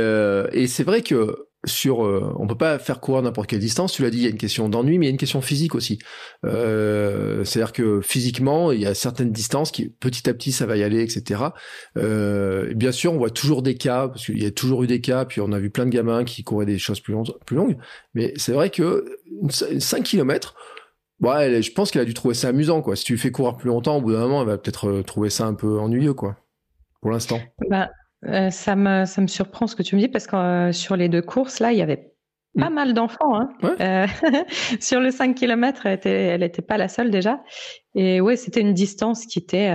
et c'est vrai que sur, euh, on peut pas faire courir n'importe quelle distance. Tu l'as dit, il y a une question d'ennui, mais il y a une question physique aussi. Euh, C'est-à-dire que physiquement, il y a certaines distances qui, petit à petit, ça va y aller, etc. Euh, bien sûr, on voit toujours des cas, parce qu'il y a toujours eu des cas, puis on a vu plein de gamins qui couraient des choses plus, longues. Mais c'est vrai que 5 km, ouais, je pense qu'elle a dû trouver ça amusant, quoi. Si tu fais courir plus longtemps, au bout d'un moment, elle va peut-être euh, trouver ça un peu ennuyeux, quoi. Pour l'instant. Bah, euh, ça, me, ça me surprend ce que tu me dis parce que euh, sur les deux courses, là, il y avait pas mm. mal d'enfants. Hein. Euh, sur le 5 km, elle était, elle était pas la seule déjà. Et ouais, c'était une distance qui était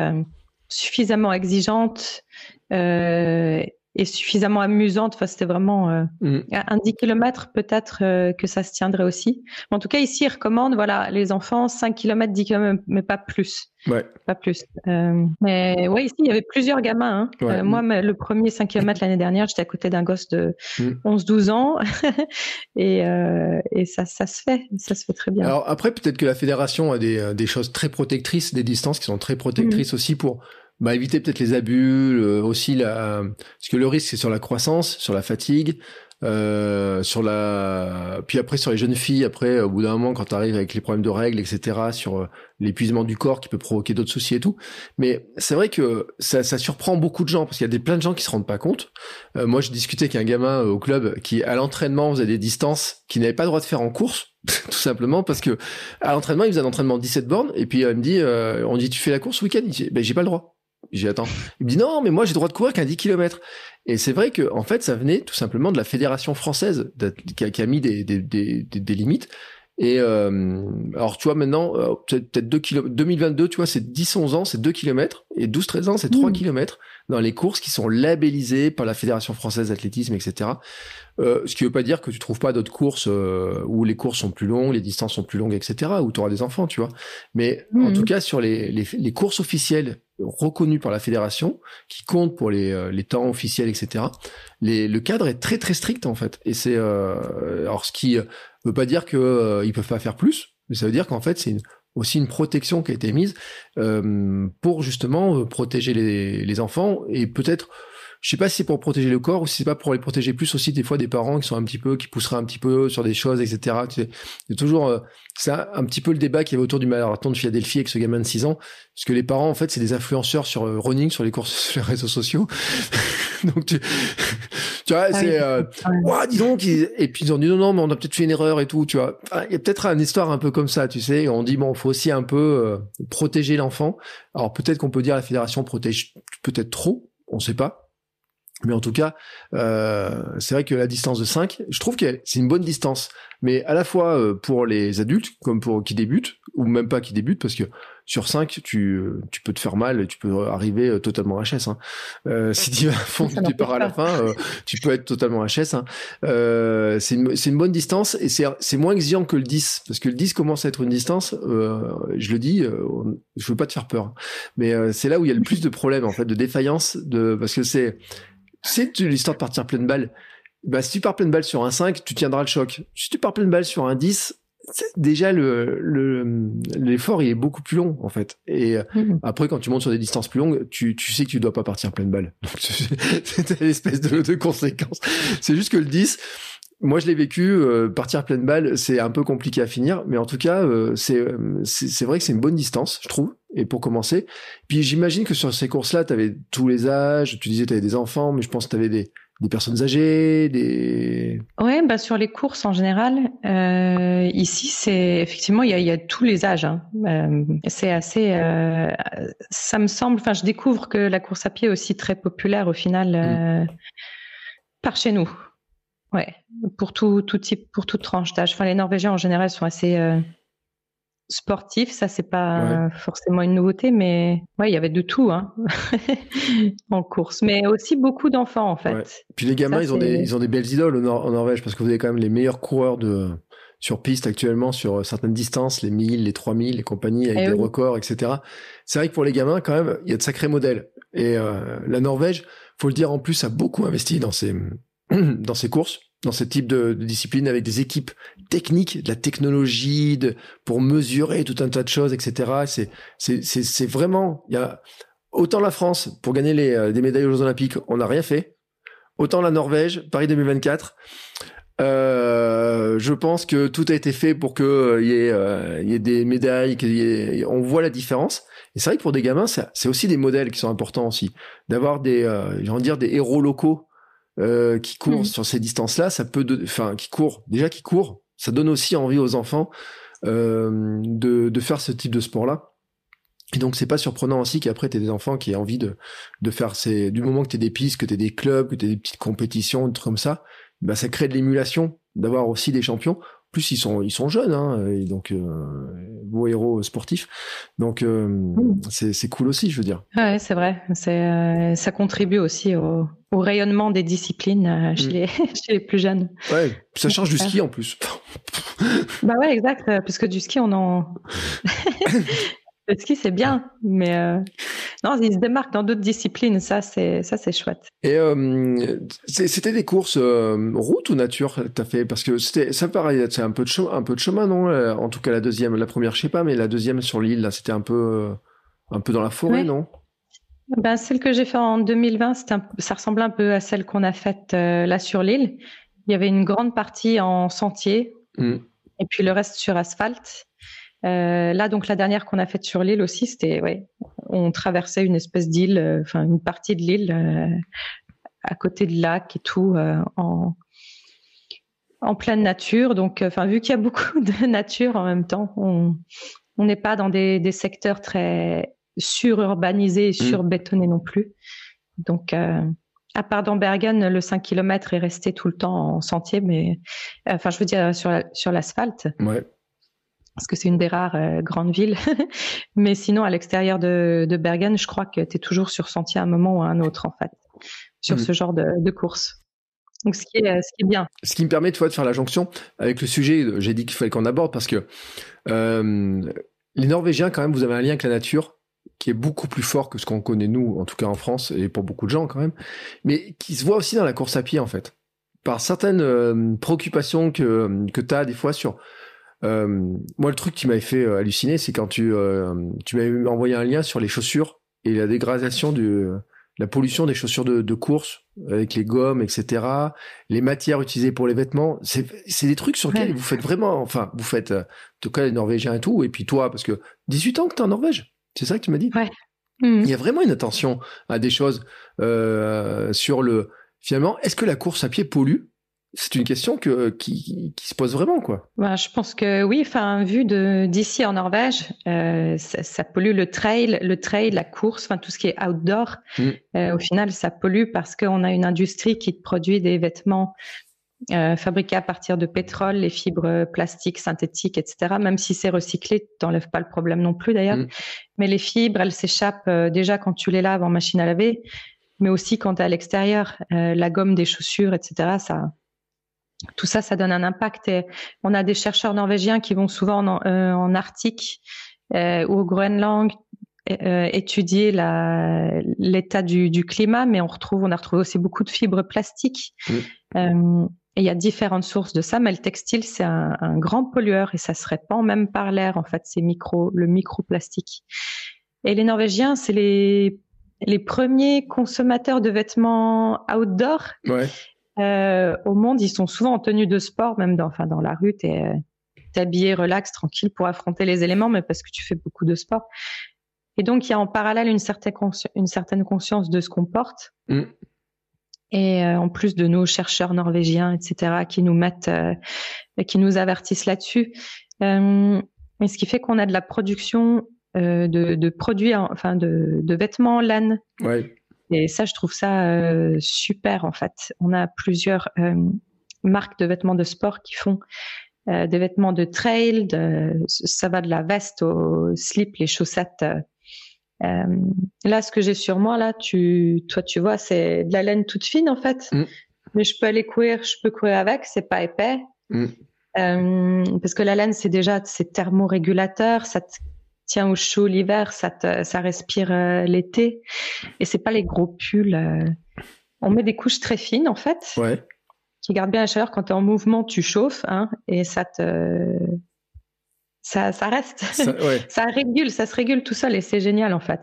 suffisamment exigeante et suffisamment amusante. Enfin, c'était vraiment euh, mm. un 10 km peut-être euh, que ça se tiendrait aussi. en tout cas, ici, ils recommandent, voilà, les enfants 5 km, 10 km, mais pas plus. Ouais. Pas plus. Euh, mais ouais, ici, il y avait plusieurs gamins. Hein. moi, le premier 5 km l'année dernière, j'étais à côté d'un gosse de 11-12 mm. ans. et, et ça, ça se fait. Ça se fait très bien. Alors après, peut-être que la fédération a des, des choses très protectrices, des distances qui sont très protectrices mm. aussi pour bah, éviter peut-être les abus, aussi la, parce que le risque c'est sur la croissance, sur la fatigue, euh, sur la, puis après sur les jeunes filles, après au bout d'un moment quand tu arrives avec les problèmes de règles, etc., sur euh, l'épuisement du corps qui peut provoquer d'autres soucis et tout. Mais c'est vrai que ça, ça, surprend beaucoup de gens parce qu'il y a des plein de gens qui se rendent pas compte. Euh, moi, je discutais avec un gamin au club qui à l'entraînement faisait des distances qu'il n'avait pas le droit de faire en course. tout simplement parce que à l'entraînement il faisait un entraînement de 17 bornes et puis il me dit on dit tu fais la course ce week-end? Ben j'ai pas le droit j'ai attends. Il me dit non, mais moi j'ai le droit de courir qu'un 10 km. Et c'est vrai que en fait, ça venait tout simplement de la fédération française qui a, qui a mis des, des, des, des, limites. Et euh, alors tu vois maintenant, euh, peut-être 2 km, 2022, tu vois, c'est 10-11 ans, c'est 2 km, et 12-13 ans, c'est 3 mmh. km dans les courses qui sont labellisées par la Fédération française d'athlétisme, etc. Euh, ce qui veut pas dire que tu trouves pas d'autres courses euh, où les courses sont plus longues, les distances sont plus longues, etc. Où tu auras des enfants, tu vois. Mais en mmh. tout cas, sur les, les, les courses officielles reconnu par la fédération, qui compte pour les, euh, les temps officiels, etc. Les, le cadre est très très strict en fait. Et c'est alors ce qui veut pas dire que ils peuvent pas faire plus, mais ça veut dire qu'en fait c'est aussi une protection qui a été mise euh, pour justement protéger les, les enfants et peut-être je sais pas si c'est pour protéger le corps ou si c'est pas pour les protéger plus aussi des fois des parents qui sont un petit peu qui pousseraient un petit peu sur des choses etc tu sais, c'est toujours euh, c'est un, petit peu le débat qui y avait autour du marathon de Philadelphie avec ce gamin de 6 ans parce que les parents en fait c'est des influenceurs sur euh, running sur les courses sur les réseaux sociaux. Donc tu, tu vois ah c'est euh, dis donc et puis ils ont dit non non mais on a peut-être fait une erreur et tout tu vois. Il y a peut-être une histoire un peu comme ça tu sais on dit bon faut aussi un peu euh, protéger l'enfant. Alors peut-être qu'on peut dire la fédération protège peut-être trop on sait pas mais en tout cas, euh, c'est vrai que la distance de 5, je trouve que c'est une bonne distance. Mais à la fois euh, pour les adultes, comme pour qui débutent, ou même pas qui débutent, parce que sur 5, tu, tu peux te faire mal, tu peux arriver euh, totalement HS. Hein. Euh, si tu vas à fond, tu pars à la fin, euh, tu peux être totalement HS. Hein. Euh, c'est une, une, bonne distance et c'est moins exigeant que le 10, parce que le 10 commence à être une distance, je le dis, je veux pas te faire peur, hein. mais c'est là où il y a le plus de problèmes, en fait, de défaillance, de, parce que c'est c'est l'histoire de partir pleine balle. Bah, si tu pars pleine balle sur un 5, tu tiendras le choc. Si tu pars pleine balle sur un 10, déjà le l'effort il est beaucoup plus long en fait et mhm. après quand tu montes sur des distances plus longues tu, tu sais que tu dois pas partir pleine balle c'est une espèce de, de conséquence c'est juste que le 10 moi je l'ai vécu euh, partir pleine balle c'est un peu compliqué à finir mais en tout cas euh, c'est c'est vrai que c'est une bonne distance je trouve et pour commencer puis j'imagine que sur ces courses là tu avais tous les âges tu disais tu avais des enfants mais je pense que tu avais des des personnes âgées, des. Ouais, bah sur les courses en général, euh, ici c'est effectivement il y a, y a, tous les âges. Hein. Euh, c'est assez. Euh, ça me semble. Enfin, je découvre que la course à pied est aussi très populaire au final mm. par chez nous. Ouais, pour tout, tout type, pour toute tranche d'âge. Enfin, les Norvégiens en général sont assez euh, sportifs. Ça, c'est pas forcément une nouveauté, mais ouais, il y avait de tout hein, en course. Mais aussi beaucoup d'enfants en fait. Puis les gamins, ils ont des, ils ont des belles idoles en Norvège parce que vous avez quand même les meilleurs coureurs de sur piste actuellement sur certaines distances, les 1000, les 3000, les compagnies avec eh des records, etc. C'est vrai que pour les gamins, quand même, il y a de sacrés modèles. Et euh, la Norvège, faut le dire en plus, a beaucoup investi dans ses dans ses courses, dans ce type de, de, discipline avec des équipes techniques, de la technologie, de, pour mesurer tout un tas de choses, etc. C'est vraiment il y a autant la France pour gagner les euh, des médailles aux Jeux Olympiques, on n'a rien fait. Autant la Norvège, Paris 2024. Euh, je pense que tout a été fait pour que euh, y, ait, euh, y ait des médailles, qu'on voit la différence. Et c'est vrai que pour des gamins, c'est aussi des modèles qui sont importants aussi. D'avoir des, euh, j'ai dire, des héros locaux euh, qui courent mmh. sur ces distances-là, ça peut, enfin, qui courent, déjà qui courent, ça donne aussi envie aux enfants euh, de, de faire ce type de sport-là. Et donc c'est pas surprenant aussi qu'après tu aies des enfants qui aient envie de, de faire ces du moment que tu des pistes, que tu des clubs, que tu des petites compétitions, des trucs comme ça, bah, ça crée de l'émulation d'avoir aussi des champions. Plus, ils sont, ils sont jeunes, hein, et donc euh, beaux héros sportifs. Donc euh, mmh. c'est cool aussi, je veux dire. Ouais, c'est vrai. C'est euh, ça contribue aussi au, au, rayonnement des disciplines euh, chez, mmh. les, chez les plus jeunes. Ouais, ça change du ski en plus. bah ouais, exact. Puisque du ski, on en Le ski, c'est bien, mais euh... non, il se démarque dans d'autres disciplines. Ça, c'est ça, c'est chouette. Et euh, c'était des courses euh, route ou nature T'as fait? Parce que c'était ça pareil, c'est un peu de chemin, un peu de chemin, non? Euh, En tout cas, la deuxième, la première, je sais pas, mais la deuxième sur l'île, là, c'était un peu, un peu dans la forêt, non? Ben, celle que j'ai faite en 2020, un, ça ressemble un peu à celle qu'on a faite là sur l'île. Il y avait une grande partie en sentier mmh. et puis le reste sur asphalte. Euh, là, donc la dernière qu'on a faite sur l'île aussi, c'était ouais, on traversait une espèce d'île, euh, enfin une partie de l'île euh, à côté de lac et tout en en pleine nature. Donc, enfin vu qu'il y a beaucoup de nature en même temps, on on n'est pas dans des, des secteurs très sururbanisés et mmh. surbétonnés non plus. Donc à part dans Bergen, le 5 km est resté tout le temps en sentier, mais enfin, je veux dire sur, sur l'asphalte. Ouais parce que c'est une des rares euh, grandes villes. Mais sinon, à l'extérieur de, de, Bergen, je crois que tu es toujours sur sentier à un moment ou à un autre, en fait, sur mm. ce genre de, de course. Donc, ce qui, est, ce qui est bien. Ce qui me permet, de faire la jonction avec le sujet, j'ai dit qu'il fallait qu'on aborde, parce que euh, les Norvégiens, quand même, vous avez un lien avec la nature qui est beaucoup plus fort que ce qu'on connaît nous, en tout cas en France, et pour beaucoup de gens quand même, mais qui se voit aussi dans la course à pied, en fait. Par certaines euh, préoccupations que, que tu as des fois sur euh, moi, le truc qui m'avait fait euh, halluciner, c'est quand tu, euh, tu m'avais envoyé un lien sur les chaussures et la dégradation de la pollution des chaussures de, de, course avec les gommes, etc. Les matières utilisées pour les vêtements, c'est des trucs sur lesquels vous faites vraiment, enfin, vous faites, en tout cas les Norvégiens et tout, et puis toi, parce que 18 ans que tu es en Norvège, c'est ça que tu m'as dit? Ouais. Il y a vraiment une attention à des choses euh, sur le. Finalement, est-ce que la course à pied pollue? C'est une question que, qui, qui, se pose vraiment, quoi. Bah, je pense que oui. Enfin, vu d'ici en Norvège, euh, ça, ça, pollue le trail, le trail, la course, enfin tout ce qui est outdoor. Mm. Euh, au final, ça pollue parce qu'on a une industrie qui produit des vêtements euh, fabriqués à partir de pétrole, les fibres plastiques, synthétiques, etc. Même si c'est recyclé, t'enlèves pas le problème non plus d'ailleurs. Mm. Mais les fibres, elles s'échappent déjà quand tu les laves en machine à laver, mais aussi quand tu es à l'extérieur. La gomme des chaussures, etc. Ça tout ça, ça donne un impact. Et on a des chercheurs norvégiens qui vont souvent en, euh, en Arctique euh, ou au Groenland euh, étudier l'état du, du, climat, mais on retrouve, on a retrouvé aussi beaucoup de fibres plastiques. Euh, et il y a différentes sources de ça, mais le textile, c'est un, un, grand pollueur et ça se répand même par l'air, en fait, c'est micro, le microplastique. Et les Norvégiens, c'est les les premiers consommateurs de vêtements outdoor. Ouais. Euh, au monde, ils sont souvent en tenue de sport, même dans, enfin, dans la rue, tu es, habillé, relax, tranquille pour affronter les éléments, mais parce que tu fais beaucoup de sport. Et donc, il y a en parallèle une certaine, une certaine conscience de ce qu'on porte. Mm. Et euh, en plus de nos chercheurs norvégiens, etc., qui nous mettent, euh, qui nous avertissent là-dessus. Euh, et ce qui fait qu'on a de la production de, de, produits, enfin de, de vêtements en laine. Ouais. Et ça, je trouve ça euh, super en fait. On a plusieurs euh, marques de vêtements de sport qui font des vêtements de trail, ça va de la veste au slip, les chaussettes. là, ce que j'ai sur moi, là, tu, toi, tu vois, c'est de la laine toute fine en fait. Mm. Mais je peux aller courir, je peux courir avec, c'est pas épais. Mm. parce que la laine, c'est déjà c'est thermorégulateur, ça te tient au chaud l'hiver, ça, ça respire euh, l'été. Et c'est pas les gros pulls. Euh. On met des couches très fines, en fait, ouais. qui gardent bien la chaleur. Quand tu es en mouvement, tu chauffes, hein, et ça te. Ça, ça reste. Ça, ça, régule, ça se régule tout seul, et c'est génial, en fait.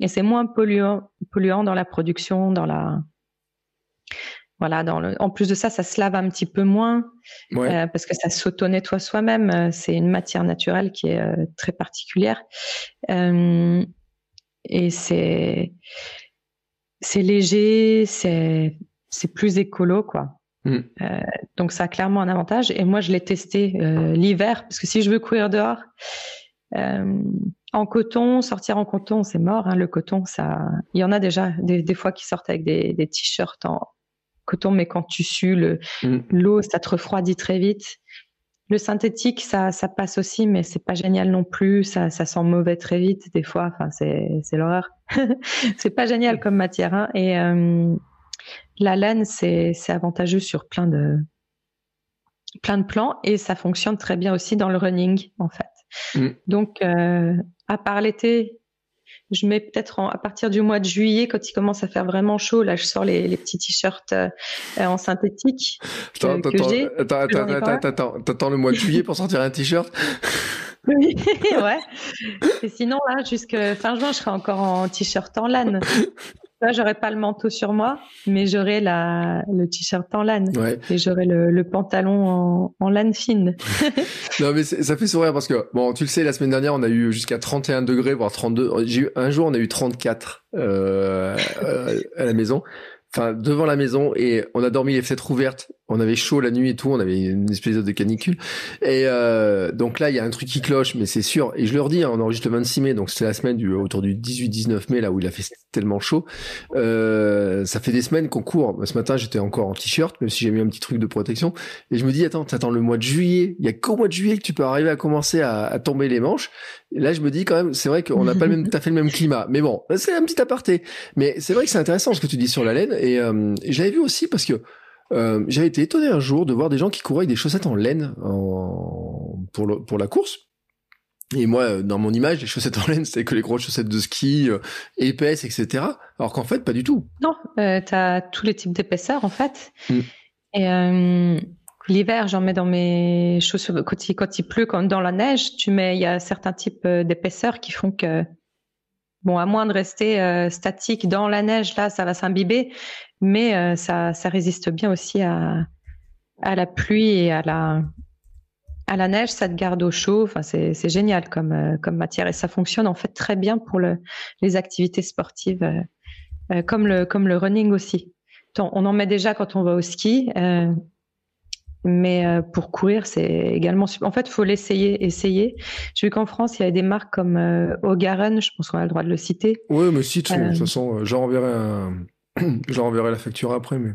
Et c'est moins polluant, polluant dans la production, dans la voilà, dans le... en plus de ça, ça se lave un petit peu moins euh, parce que ça s'auto-nettoie soi-même. Euh, c'est une matière naturelle qui est euh, très particulière. et c'est léger, c'est plus écolo, quoi. Mm. donc ça a clairement un avantage. Et moi, je l'ai testé l'hiver parce que si je veux courir dehors, en coton, sortir en coton, c'est mort. Hein, le coton, ça, il y en a déjà des, des fois qui sortent avec des, des t-shirts en, coton, mais quand tu sues mm. l'eau, ça te refroidit très vite. Le synthétique, ça, ça passe aussi, mais c'est pas génial non plus. Ça, ça sent mauvais très vite des fois. Enfin, c'est, c'est l'horreur. c'est pas génial comme matière. Hein. Et euh, la laine, c'est, c'est avantageux sur plein de plein de plans et ça fonctionne très bien aussi dans le running en fait. Mm. Donc, euh, à part l'été, je mets peut-être à partir du mois de juillet, quand il commence à faire vraiment chaud, là, je sors les, les petits t-shirts euh, en synthétique. Attends, que, attends, attends, attends, attends, t'attends le mois de juillet pour sortir un t-shirt? Oui, ouais. Et sinon, là, jusqu'à fin juin, je serai encore en t-shirt en laine. Là, j'aurais pas le manteau sur moi, mais j'aurai la, le t-shirt en laine. Et j'aurai le, le, pantalon en, en laine fine. non, mais ça fait sourire parce que, bon, tu le sais, la semaine dernière, on a eu jusqu'à 31 degrés, voire 32. J'ai eu, un jour, on a eu 34, euh, euh, à la maison enfin devant la maison et on a dormi les fenêtres ouvertes. On avait chaud la nuit et tout, on avait une espèce de canicule. Et euh, donc là, il y a un truc qui cloche, mais c'est sûr. Et je leur dis, hein, on enregistre le 26 mai, donc c'est la semaine du autour du 18-19 mai, là où il a fait tellement chaud. Euh, ça fait des semaines qu'on court. Ce matin, j'étais encore en t-shirt, même si j'ai mis un petit truc de protection. Et je me dis, attends, t'attends le mois de juillet. Il y a qu'au mois de juillet que tu peux arriver à commencer à, à tomber les manches. Là, je me dis quand même, c'est vrai qu'on n'a pas le même, tout à fait le même climat. Mais bon, c'est un petit aparté. Mais c'est vrai que c'est intéressant ce que tu dis sur la laine. Et, euh, j'avais vu aussi parce que euh, j'avais été étonné un jour de voir des gens qui couraient avec des chaussettes en laine pour, pour la course. Et moi, euh, dans mon image, les chaussettes en laine, c'était que les grosses chaussettes de ski, épaisses, etc. Alors qu'en fait, pas du tout. Non, euh, tu as tous les types d'épaisseurs, en fait. Mm. Et L'hiver, j'en mets dans mes chaussures. Quand il, pleut, quand dans la neige, tu mets, il y a certains types euh, d'épaisseurs qui font que, bon, à moins de rester euh, statique dans la neige, là, ça va s'imbiber, mais euh, ça, ça résiste bien aussi à, à la pluie et à la, à la neige, ça te garde au chaud. Enfin, c'est, c'est génial comme, comme matière et ça fonctionne en fait très bien pour le, les activités sportives, comme le, comme le running aussi. On en met déjà quand on va au ski. Mais euh, pour courir, c'est également super. En fait, il faut l'essayer, essayer. J'ai vu qu'en France, il y avait des marques comme euh, Ogaren, je pense qu'on a le droit de le citer. Oui, mais si, de toute euh, façon, j'enverrai, un... j'enverrai la facture après. Mais...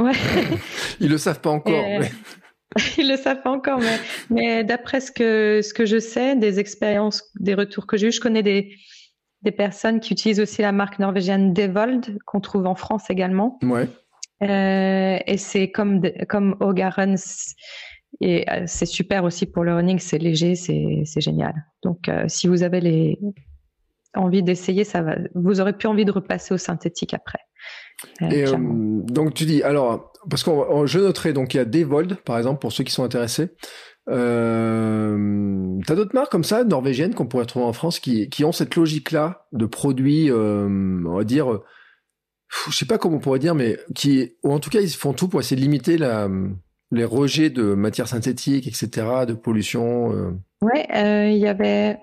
Ouais. Ils le savent pas encore. Mais... Ils le savent pas encore, mais, mais d'après ce que, ce que je sais, des expériences, des retours que j'ai eu, je connais des, des personnes qui utilisent aussi la marque norvégienne Devold, qu'on trouve en France également. Ouais. Euh, et c'est comme, comme O'Garen, et euh, c'est super aussi pour le running, c'est léger, c'est génial. Donc, euh, si vous avez les envie d'essayer, ça va. Vous aurez plus envie de repasser au synthétique après. et donc tu dis alors parce que je noterai donc il y a Devold par exemple pour ceux qui sont intéressés. Euh, T'as d'autres marques comme ça norvégiennes qu'on pourrait trouver en France qui, qui ont cette logique là de produits, on va dire je sais pas comment on pourrait dire, mais qui, ou en tout cas, ils font tout pour essayer de limiter la, les rejets de matières synthétiques, etc., de pollution. Euh. Ouais, euh, il y avait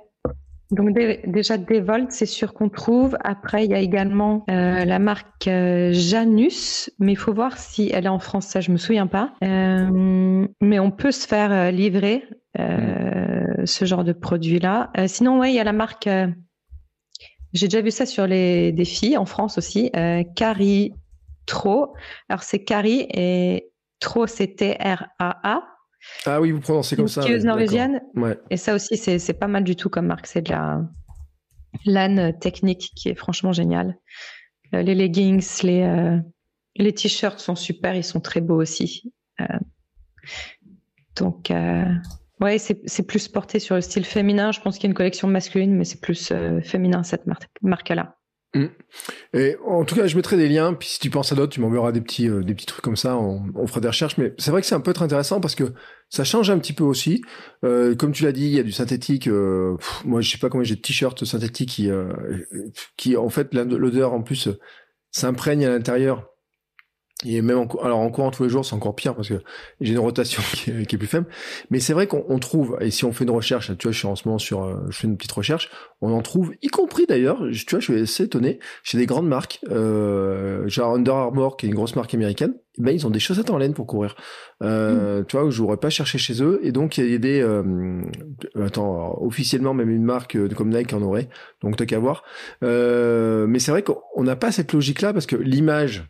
donc déjà Devolt, c'est sûr qu'on trouve. Après, il y a également euh, la marque Janus, mais il faut voir si elle est en France. Ça, je me souviens pas. mais on peut se faire livrer mm. ce genre de produit-là. sinon, ouais, il y a la marque j'ai déjà vu ça sur les défis en France aussi. Euh, Cari Tro. Alors c'est Cari et Tro, c'est T-R-A-A. Ah oui, vous prononcez comme ça. Skieuse norvégienne. Et ça aussi, c'est pas mal du tout comme marque. C'est de la laine technique qui est franchement géniale. Euh, les leggings, les, euh, les t-shirts sont super, ils sont très beaux aussi. Euh, donc, ouais, c'est plus porté sur le style féminin. Je pense qu'il y a une collection masculine, mais c'est plus féminin cette marque-là. Mm. Et en tout cas, je mettrai des liens. Puis si tu penses à d'autres, tu m'enverras des petits, euh, des petits trucs comme ça. On, fera des recherches. Mais c'est vrai que c'est un peu très intéressant parce que ça change un petit peu aussi. Euh, comme tu l'as dit, il y a du synthétique. Euh, moi, je sais pas combien j'ai de t-shirts synthétiques qui, euh, qui en fait l'odeur en plus s'imprègne à l'intérieur et même en, alors en courant tous les jours, c'est encore pire parce que j'ai une rotation qui est, plus faible. Mais c'est vrai qu'on trouve, et si on fait une recherche, tu vois, je suis en ce moment sur, euh, je fais une petite recherche, on en trouve, y compris d'ailleurs, tu vois, je suis assez étonné, chez des grandes marques, euh, genre Under Armour, qui est une grosse marque américaine, eh ben ils ont des chaussettes en laine pour courir. Euh, mm. Tu vois, je n'aurais pas cherché chez eux. Et donc il y a des, euh, attends, officiellement même une marque de comme Nike en aurait, donc t'as qu'à voir. Euh, mais c'est vrai qu'on n'a pas cette logique-là parce que l'image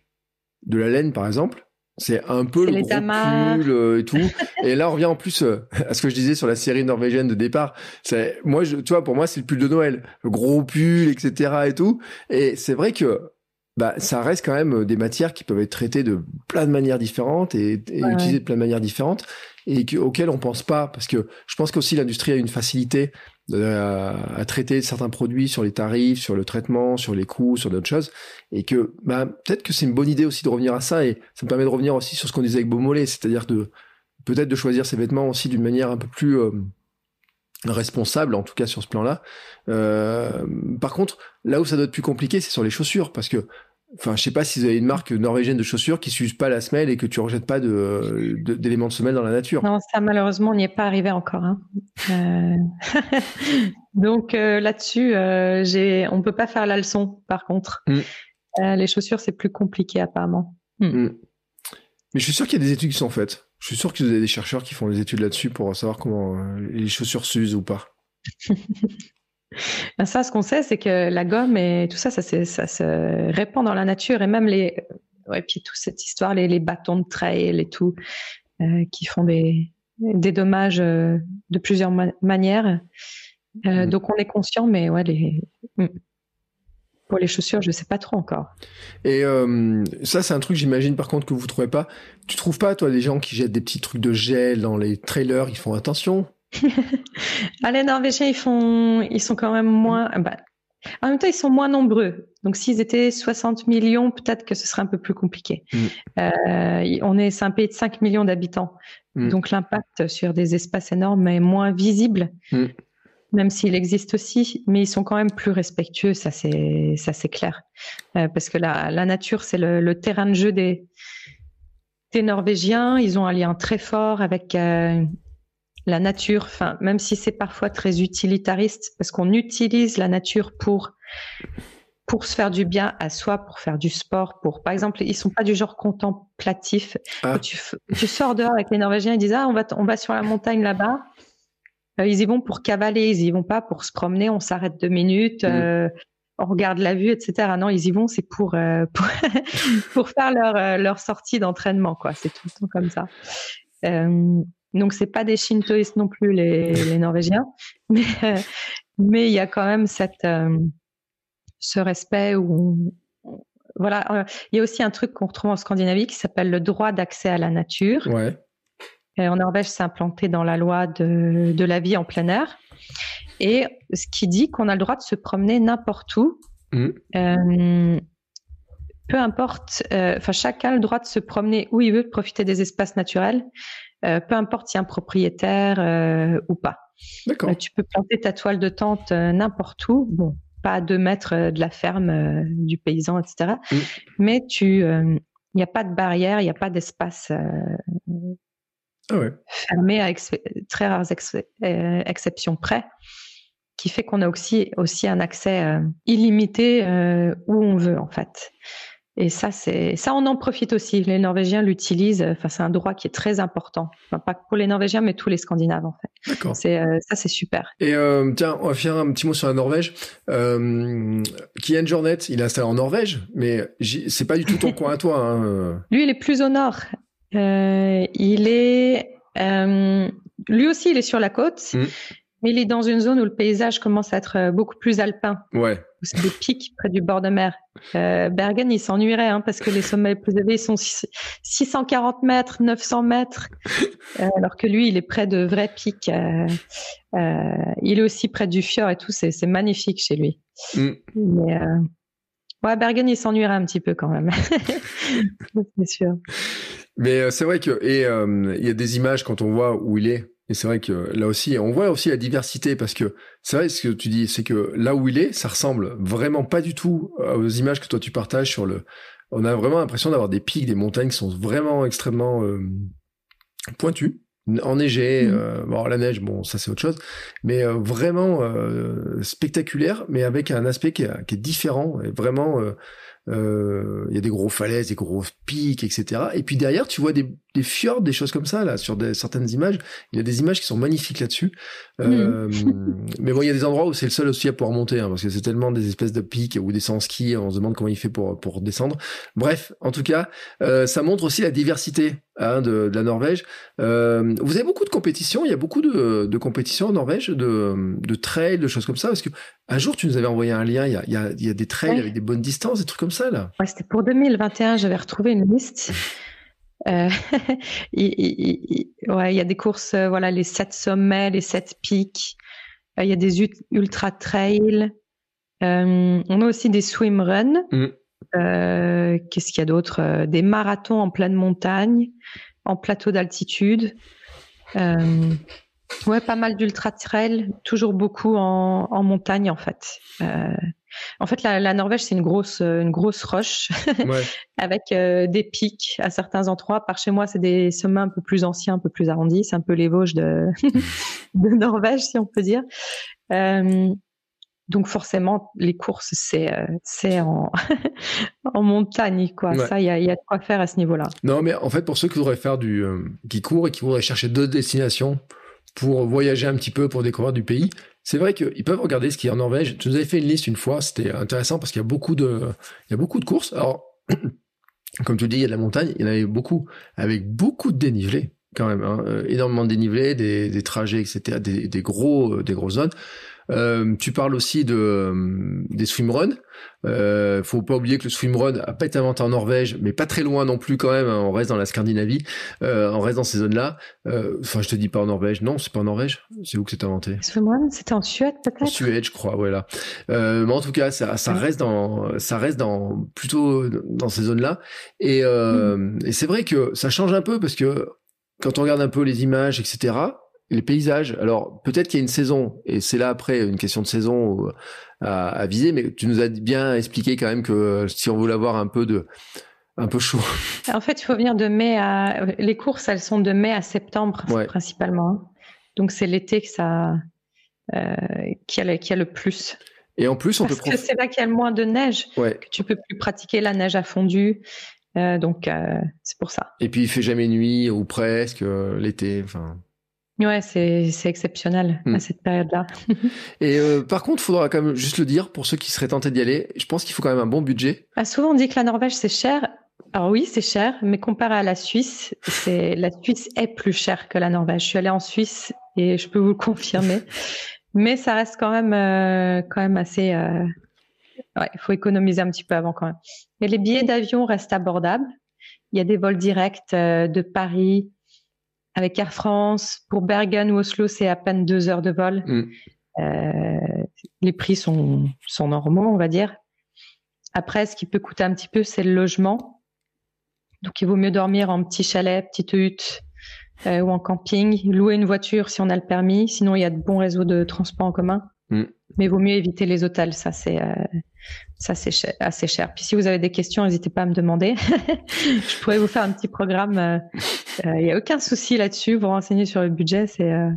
de la laine, par exemple, c'est un peu le gros pull euh, et tout. et là, on revient en plus euh, à ce que je disais sur la série norvégienne de départ. C'est moi, je, tu vois, pour moi, c'est le pull de Noël, le gros pull, etc. et tout. Et c'est vrai que bah, ça reste quand même des matières qui peuvent être traitées de plein de manières différentes et, utilisées de plein de manières différentes et auxquelles on pense pas parce que je pense qu'aussi l'industrie a une facilité à, traiter certains produits sur les tarifs, sur le traitement, sur les coûts, sur d'autres choses, et que bah, peut-être que c'est une bonne idée aussi de revenir à ça, et ça me permet de revenir aussi sur ce qu'on disait avec Beaumolet, c'est-à-dire de peut-être de choisir ses vêtements aussi d'une manière un peu plus euh, responsable, en tout cas sur ce plan-là. Euh, par contre, là où ça doit être plus compliqué, c'est sur les chaussures, parce que Enfin, je sais pas si vous avez une marque norvégienne de chaussures qui s'use pas la semelle et que tu rejettes pas de, d'éléments de, semelle dans la nature. Non, ça malheureusement, on n'y est pas arrivé encore. Hein. Euh... Donc euh, là-dessus, euh, j'ai, on peut pas faire la leçon. Par contre, mm. euh, les chaussures, c'est plus compliqué apparemment. Mm. Mm. Mais je suis sûr qu'il y a des études qui sont faites. Je suis sûr que vous avez des chercheurs qui font des études là-dessus pour savoir comment les chaussures s'usent ou pas. Ben, ça, ce qu'on sait, c'est que la gomme et tout ça, ça, ça, se répand dans la nature et même les, ouais, puis toute cette histoire, les, les bâtons de trail et tout, euh, qui font des, des dommages euh, de plusieurs manières. Euh, mmh. Donc on est conscient, mais ouais, les, mmh. pour les chaussures, je sais pas trop encore. Et ça, c'est un truc, j'imagine, par contre, que vous trouvez pas. Tu trouves pas, toi, des gens qui jettent des petits trucs de gel dans les trailers, ils font attention? ah, les Norvégiens, ils font, ils sont quand même moins. Bah, en même temps, ils sont moins nombreux. Donc, s'ils étaient 60 millions, peut-être que ce serait un peu plus compliqué. Mm. Euh, on est, c'est un pays de 5 millions d'habitants. Mm. Donc, l'impact sur des espaces énormes est moins visible, mm. même s'il existe aussi. Mais ils sont quand même plus respectueux, ça c'est, ça c'est clair. Euh, parce que la, la nature, c'est le, le, terrain de jeu des, des Norvégiens. Ils ont un lien très fort avec euh, la nature, enfin, même si c'est parfois très utilitariste, parce qu'on utilise la nature pour pour se faire du bien à soi, pour faire du sport, pour par exemple, ils sont pas du genre contemplatif. Ah. Tu, sors dehors avec les Norvégiens, ils disent ah on va on va sur la montagne là-bas. Euh, ils y vont pour cavaler, ils y vont pas pour se promener. On s'arrête deux minutes, mm. euh, on regarde la vue, etc. Non, ils y vont, c'est pour euh, pour, faire leur leur sortie d'entraînement quoi. C'est tout le temps comme ça. Donc c'est pas des shintoïstes non plus les, les Norvégiens, mais mais il y a quand même cette euh, ce respect où voilà, euh, il y a aussi un truc qu'on retrouve en Scandinavie qui s'appelle le droit d'accès à la nature. Ouais. Et en Norvège, c'est implanté dans la loi de, de la vie en plein air. Et ce qui dit qu'on a le droit de se promener n'importe où. Mmh. Euh, peu importe, euh, enfin chacun a le droit de se promener où il veut, de profiter des espaces naturels. Euh, peu importe si un propriétaire euh, ou pas. D'accord. tu peux planter ta toile de tente n'importe où. Bon, pas à deux mètres de la ferme du paysan, etc. Mm. Mais tu, il n'y a pas de barrière, il n'y a pas d'espace ah ouais. fermé à très rares exceptions près, qui fait qu'on a aussi, aussi un accès illimité où on veut en fait. Et ça, c'est ça, on en profite aussi. Les Norvégiens l'utilisent. Enfin, c'est un droit qui est très important. Enfin, pas pour les Norvégiens, mais tous les Scandinaves en fait. D'accord. C'est euh, ça, c'est super. Et euh, tiens, on va faire un petit mot sur la Norvège. Euh, Kian Jornet, il est installé en Norvège, mais c'est pas du tout ton coin à toi. Hein. Lui, il est plus au nord. il est, lui aussi, il est sur la côte, mm. mais il est dans une zone où le paysage commence à être beaucoup plus alpin. Ouais. C'est des pics près du bord de mer. Bergen, il s'ennuierait hein, parce que les sommets les plus élevés sont 640 mètres, 900 mètres, alors que lui, il est près de vrais pics. il est aussi près du fjord et tout. C'est magnifique chez lui. Mm. Mais, Ouais, Bergen, il s'ennuierait un petit peu quand même. c'est sûr. Mais euh, c'est vrai que et euh, il y a des images quand on voit où il est. Et c'est vrai que là aussi, on voit aussi la diversité parce que c'est vrai ce que tu dis, c'est que là où il est, ça ressemble vraiment pas du tout aux images que toi tu partages sur le. On a vraiment l'impression d'avoir des pics, des montagnes qui sont vraiment extrêmement euh, pointues enneigé, mmh. euh, bon la neige, bon ça c'est autre chose, mais euh, vraiment euh, spectaculaire, mais avec un aspect qui est, qui est différent, et vraiment euh, il y a des gros falaises, des gros pics, etc. Et puis derrière, tu vois des, des fjords, des choses comme ça là sur des, certaines images. Il y a des images qui sont magnifiques là-dessus. Euh, mm. mais bon, il y a des endroits où c'est le seul aussi à pouvoir monter, hein, parce que c'est tellement des espèces de pics ou des sans ski. On se demande comment il fait pour pour descendre. Bref, en tout cas, euh, ça montre aussi la diversité hein, de, de, la Norvège. Euh, vous avez beaucoup de compétitions. Il y a beaucoup de, de compétitions en Norvège, de, de trails, de choses comme ça. Parce que un jour, tu nous avais envoyé un lien. Il y a, il y a, il y a des trails avec des bonnes distances, des trucs comme ça là. Ouais, c'était pour 2021. J'avais retrouvé une liste. Euh, il, ouais, il y a des courses, euh, voilà, les sept sommets, les sept pics. Euh, il y a des ultra trails. Euh, on a aussi des swim runs. Mm. Euh, Qu'est-ce qu'il y a d'autre? Des marathons en pleine montagne, en plateau d'altitude. ouais, pas mal d'ultra trails, toujours beaucoup en, en, montagne en fait. En fait, la, Norvège, c'est une grosse, euh, une grosse roche avec euh, des pics à certains endroits. Par chez moi, c'est des sommets un peu plus anciens, un peu plus arrondis. C'est un peu les Vosges de, de Norvège, si on peut dire. Euh, donc forcément, les courses, c'est c'est en, en montagne, quoi. Ça, il y a, y a, de quoi faire à ce niveau-là. Non, mais en fait, pour ceux qui voudraient faire du, qui courent et qui voudraient chercher d'autres destinations pour voyager un petit peu, pour découvrir du pays, c'est vrai qu'ils peuvent regarder ce qu'il y a en Norvège. Tu nous avais fait une liste une fois, c'était intéressant parce qu'il y a beaucoup de, il y a beaucoup de courses. Alors, comme tu dis, il y a de la montagne, il y en avait beaucoup, avec beaucoup de dénivelé quand même, hein. Euh, énormément de dénivelé, des, trajets, etc., des, des gros, euh, des grosses zones. Euh, tu parles aussi de euh, des swimruns. Euh, faut pas oublier que le swimrun a pas été inventé en Norvège, mais pas très loin non plus quand même. Hein. on reste dans la Scandinavie, euh, on reste dans ces zones-là. Euh, enfin, je te dis pas en Norvège. Non, c'est pas en Norvège. C'est où que c'est inventé? Swimrun, c'était en Suède peut-être? En Suède, je crois. Voilà. Euh, mais en tout cas, ça, ça reste dans, ça reste dans plutôt dans ces zones-là. Et, mm. et c'est vrai que ça change un peu parce que quand on regarde un peu les images, etc les paysages. Alors peut-être qu'il y a une saison, et c'est là après une question de saison euh, à, à, viser, mais tu nous as bien expliqué quand même que euh, si on voulait avoir un peu de un peu chaud. En fait, il faut venir de mai à les courses, elles sont de mai à septembre principalement. Hein. Donc c'est l'été que ça euh, qui a, qui a le plus. Et en plus, on Parce peut que c'est là qu'il y a le moins de neige, ouais. que tu peux plus pratiquer la neige à fondu. Euh, donc euh, c'est pour ça. Et puis il fait jamais nuit ou presque l'été. Enfin. Ouais, c'est exceptionnel à hmm. cette période-là. et euh, par contre, il faudra quand même juste le dire pour ceux qui seraient tentés d'y aller. Je pense qu'il faut quand même un bon budget. Ah, souvent, on dit que la Norvège c'est cher. Alors oui, c'est cher, mais comparé à la Suisse, c'est la Suisse est plus chère que la Norvège. Je suis allée en Suisse et je peux vous le confirmer. mais ça reste quand même euh, quand même assez. Euh... Ouais, il faut économiser un petit peu avant quand même. Mais les billets d'avion restent abordables. Il y a des vols directs de Paris, avec Air France. Pour Bergen ou Oslo, c'est à peine deux heures de vol. Mm. Euh, les prix sont, sont normaux, on va dire. Après, ce qui peut coûter un petit peu, c'est le logement. Donc, il vaut mieux dormir en petit chalet, petite hutte euh, ou en camping. Louer une voiture si on a le permis. Sinon, il y a de bons réseaux de transport en commun. Mm. Mais il vaut mieux éviter les hôtels. Ça, c'est euh, ça c'est assez cher. Puis si vous avez des questions, n'hésitez pas à me demander. je pourrais vous faire un petit programme. Il euh, n'y a aucun souci là-dessus. Vous renseigner sur le budget, c'est euh,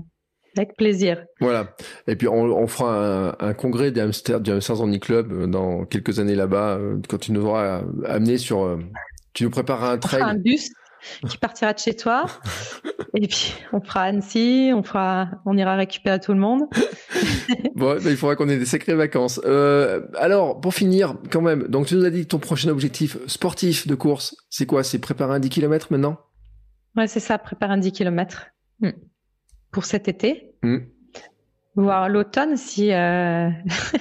avec plaisir. Voilà. Et puis on, on fera un, un congrès des hamsters, du Hamsters Only Club euh, dans quelques années là-bas, quand tu nous auras amené sur. tu nous prépares un trail. On un bus qui partira de chez toi. Et puis, on fera Annecy, on fera, on ira récupérer tout le monde. bon, il faudra qu'on ait des sacrées vacances. Euh, alors, pour finir, quand même, donc tu nous as dit que ton prochain objectif sportif de course, c'est quoi? C'est préparer un 10 km maintenant? Ouais, c'est ça, prépare un 10 km hmm. pour cet été. Hmm. Voir l'automne si, euh,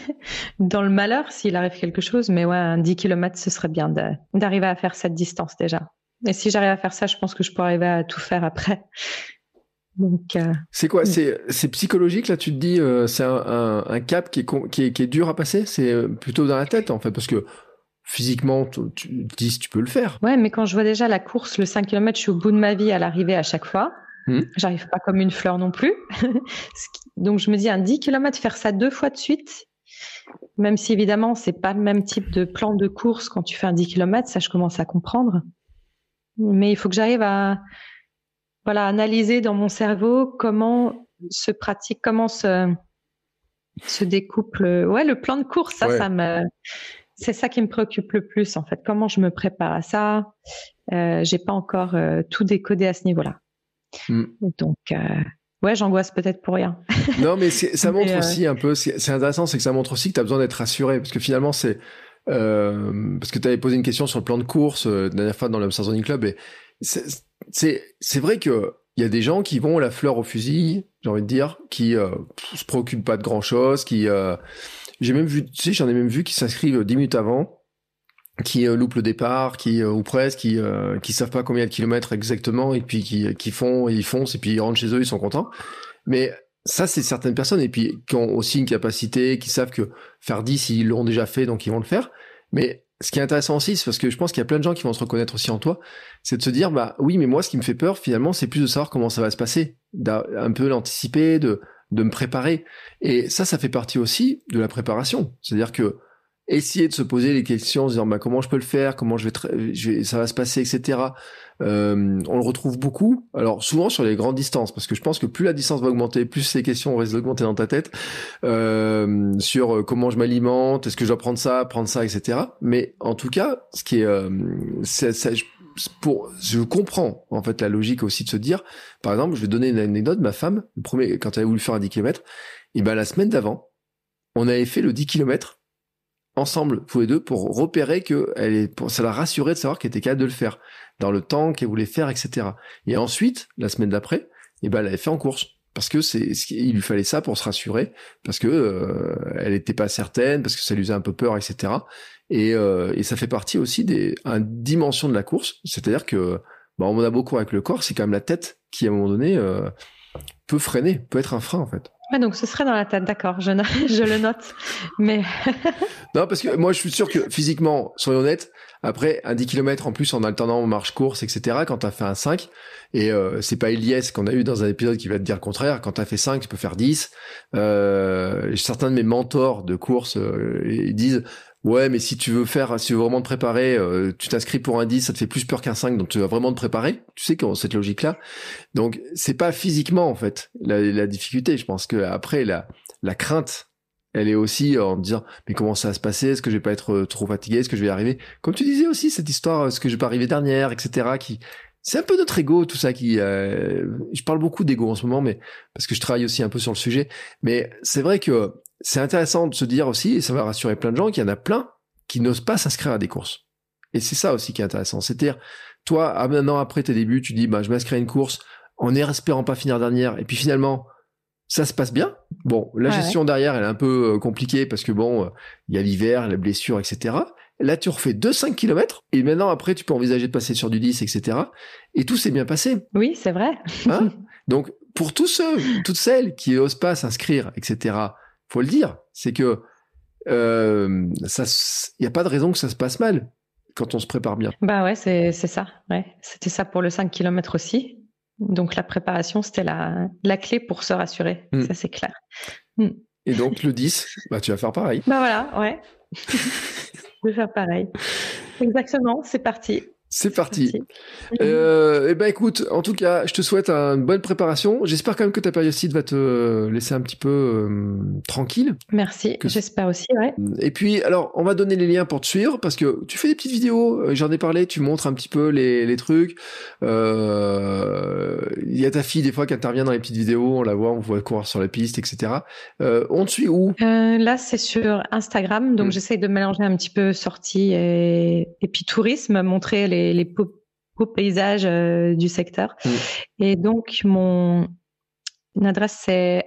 dans le malheur, s'il arrive quelque chose. Mais ouais, un 10 km, ce serait bien d'arriver à faire cette distance déjà. Et si j'arrive à faire ça, je pense que je pourrais arriver à tout faire après. Donc, euh, c'est quoi? C'est psychologique là Tu te dis, euh, c'est un, un, cap qui est, qui est, qui est dur à passer? C'est plutôt dans la tête en fait, parce que physiquement, tu, dis tu peux le faire. Ouais, mais quand je vois déjà la course, le 5 km, je suis au bout de ma vie à l'arrivée à chaque fois. Hmm. J'arrive pas comme une fleur non plus. Donc je me dis un 10 km faire ça deux fois de suite, même si évidemment c'est pas le même type de plan de course quand tu fais un 10 km, ça je commence à comprendre. Mais il faut que j'arrive à voilà analyser dans mon cerveau comment se pratique, comment se se découpe le, ouais le plan de course. Ça, ça me c'est ça qui me préoccupe le plus en fait. Comment je me prépare à ça? Euh, J'ai pas encore euh, tout décodé à ce niveau-là. Hmm. Donc euh, ouais, j'angoisse peut-être pour rien. non, mais ça montre aussi un peu. C'est intéressant, c'est que ça montre aussi que tu as besoin d'être rassuré parce que finalement c'est parce que tu avais posé une question sur le plan de course la dernière fois dans l'Amsterdam Running Club et c'est c'est vrai que il y a des gens qui vont la fleur au fusil, j'ai envie de dire, qui se préoccupent pas de grand chose, qui j'ai même vu, tu sais, j'en ai même vu qui s'inscrivent 10 minutes avant, qui euh, loupent le départ, qui euh, ou presque, qui euh, qui savent pas combien de kilomètres exactement et puis qui qui font ils foncent et puis ils rentrent chez eux, ils sont contents. Mais ça, c'est certaines personnes et puis qui ont aussi une capacité, qui savent que faire 10, ils l'ont déjà fait, donc ils vont le faire. Mais ce qui est intéressant aussi, c'est parce que je pense qu'il y a plein de gens qui vont se reconnaître aussi en toi, c'est de se dire, bah oui, mais moi, ce qui me fait peur, finalement, c'est plus de savoir comment ça va se passer, d'un peu l'anticiper, de de me préparer. Et ça, ça fait partie aussi de la préparation. C'est-à-dire que essayer de se poser les questions, en se disant bah, comment je peux le faire, comment je vais, je vais ça va se passer, etc. Euh, on le retrouve beaucoup. Alors souvent sur les grandes distances, parce que je pense que plus la distance va augmenter, plus ces questions risquent d'augmenter dans ta tête euh, sur euh, comment je m'alimente, est-ce que je dois prendre ça, prendre ça, etc. Mais en tout cas, ce qui est, euh, pour, je comprends en fait la logique aussi de se dire, par exemple, je vais donner une anecdote, ma femme, le premier, quand elle a voulu faire un 10 km, et ben la semaine d'avant, on avait fait le 10 km ensemble, tous les deux, pour repérer que elle est, pour, ça l'a rassuré de savoir qu'elle était capable de le faire, dans le temps qu'elle voulait faire, etc. Et ensuite, la semaine d'après, et ben elle avait fait en course. Parce que c'est il lui fallait ça pour se rassurer. Parce que euh, elle n'était pas certaine parce que ça lui faisait un peu peur etc et, euh, et ça fait partie aussi des une dimension de la course. C'est-à-dire que bah, on en a beaucoup avec le corps. C'est quand même la tête qui à un moment donné euh, peut freiner peut être un frein en fait Ouais, donc ce serait dans la tête, d'accord, je, je le note. Mais non, parce que moi je suis sûr que physiquement, soyons honnêtes, après un 10 km en plus en alternant marche-course, etc., quand tu as fait un 5, et euh, c'est pas Elias qu'on a eu dans un épisode qui va te dire le contraire, quand tu as fait 5, tu peux faire 10. Euh, certains de mes mentors de course euh, disent Ouais, mais si tu veux faire, si tu veux vraiment te préparer, euh, tu t'inscris pour un 10, ça te fait plus peur qu'un 5, donc tu vas vraiment te préparer. Tu sais qu'on cette logique-là. Donc c'est pas physiquement en fait la, la difficulté. Je pense que après la la crainte, elle est aussi en disant mais comment ça va se passer? Est-ce que je vais pas être euh, trop fatigué? Est-ce que je vais y arriver? Comme tu disais aussi cette histoire, est-ce que je vais pas arriver dernière, etc. Qui c'est un peu notre ego tout ça qui. Euh, je parle beaucoup d'ego en ce moment, mais parce que je travaille aussi un peu sur le sujet. Mais c'est vrai que c'est intéressant de se dire aussi, et ça va rassurer plein de gens, qu'il y en a plein qui n'osent pas s'inscrire à des courses. Et c'est ça aussi qui est intéressant. C'est-à-dire, toi, un an après tes débuts, tu dis, bah, je m'inscris à une course en espérant pas finir dernière. Et puis finalement, ça se passe bien. Bon, la gestion derrière, elle est un peu euh, compliquée parce que bon, il y a l'hiver, la blessure, etc. Là, tu refais 2-5 km et maintenant, après, tu peux envisager de passer sur du 10, etc. Et tout s'est bien passé. Oui, c'est vrai. Hein? Donc, pour tous ceux, toutes celles qui osent pas s'inscrire, etc., faut le dire, c'est que euh, ça, il n'y a pas de raison que ça se passe mal quand on se prépare bien. Bah ouais, c'est ça. Ouais. C'était ça pour le 5 km aussi. Donc la préparation, c'était la, la clé pour se rassurer. Hmm. Ça, c'est clair. Hmm. Et donc le 10, bah, tu vas faire pareil. Bah voilà, ouais. Je vais faire pareil. Exactement, c'est parti. C'est parti. Euh, eh ben écoute, en tout cas, je te souhaite une bonne préparation. J'espère quand même que ta périostite va te laisser un petit peu euh, tranquille. Merci. J'espère aussi, ouais. Et puis, alors, on va donner les liens pour te suivre parce que tu fais des petites vidéos. Euh, j'en ai parlé. Tu montres un petit peu les, les trucs. Euh, il y a ta fille des fois qui intervient dans les petites vidéos. On la voit, on voit courir sur la piste, etc. On te suit où? Là, c'est sur Instagram. Donc, hmm. j'essaye de mélanger un petit peu sortie et, et puis tourisme, montrer les les, beaux paysages du secteur. Mm. Et donc, mon adresse, c'est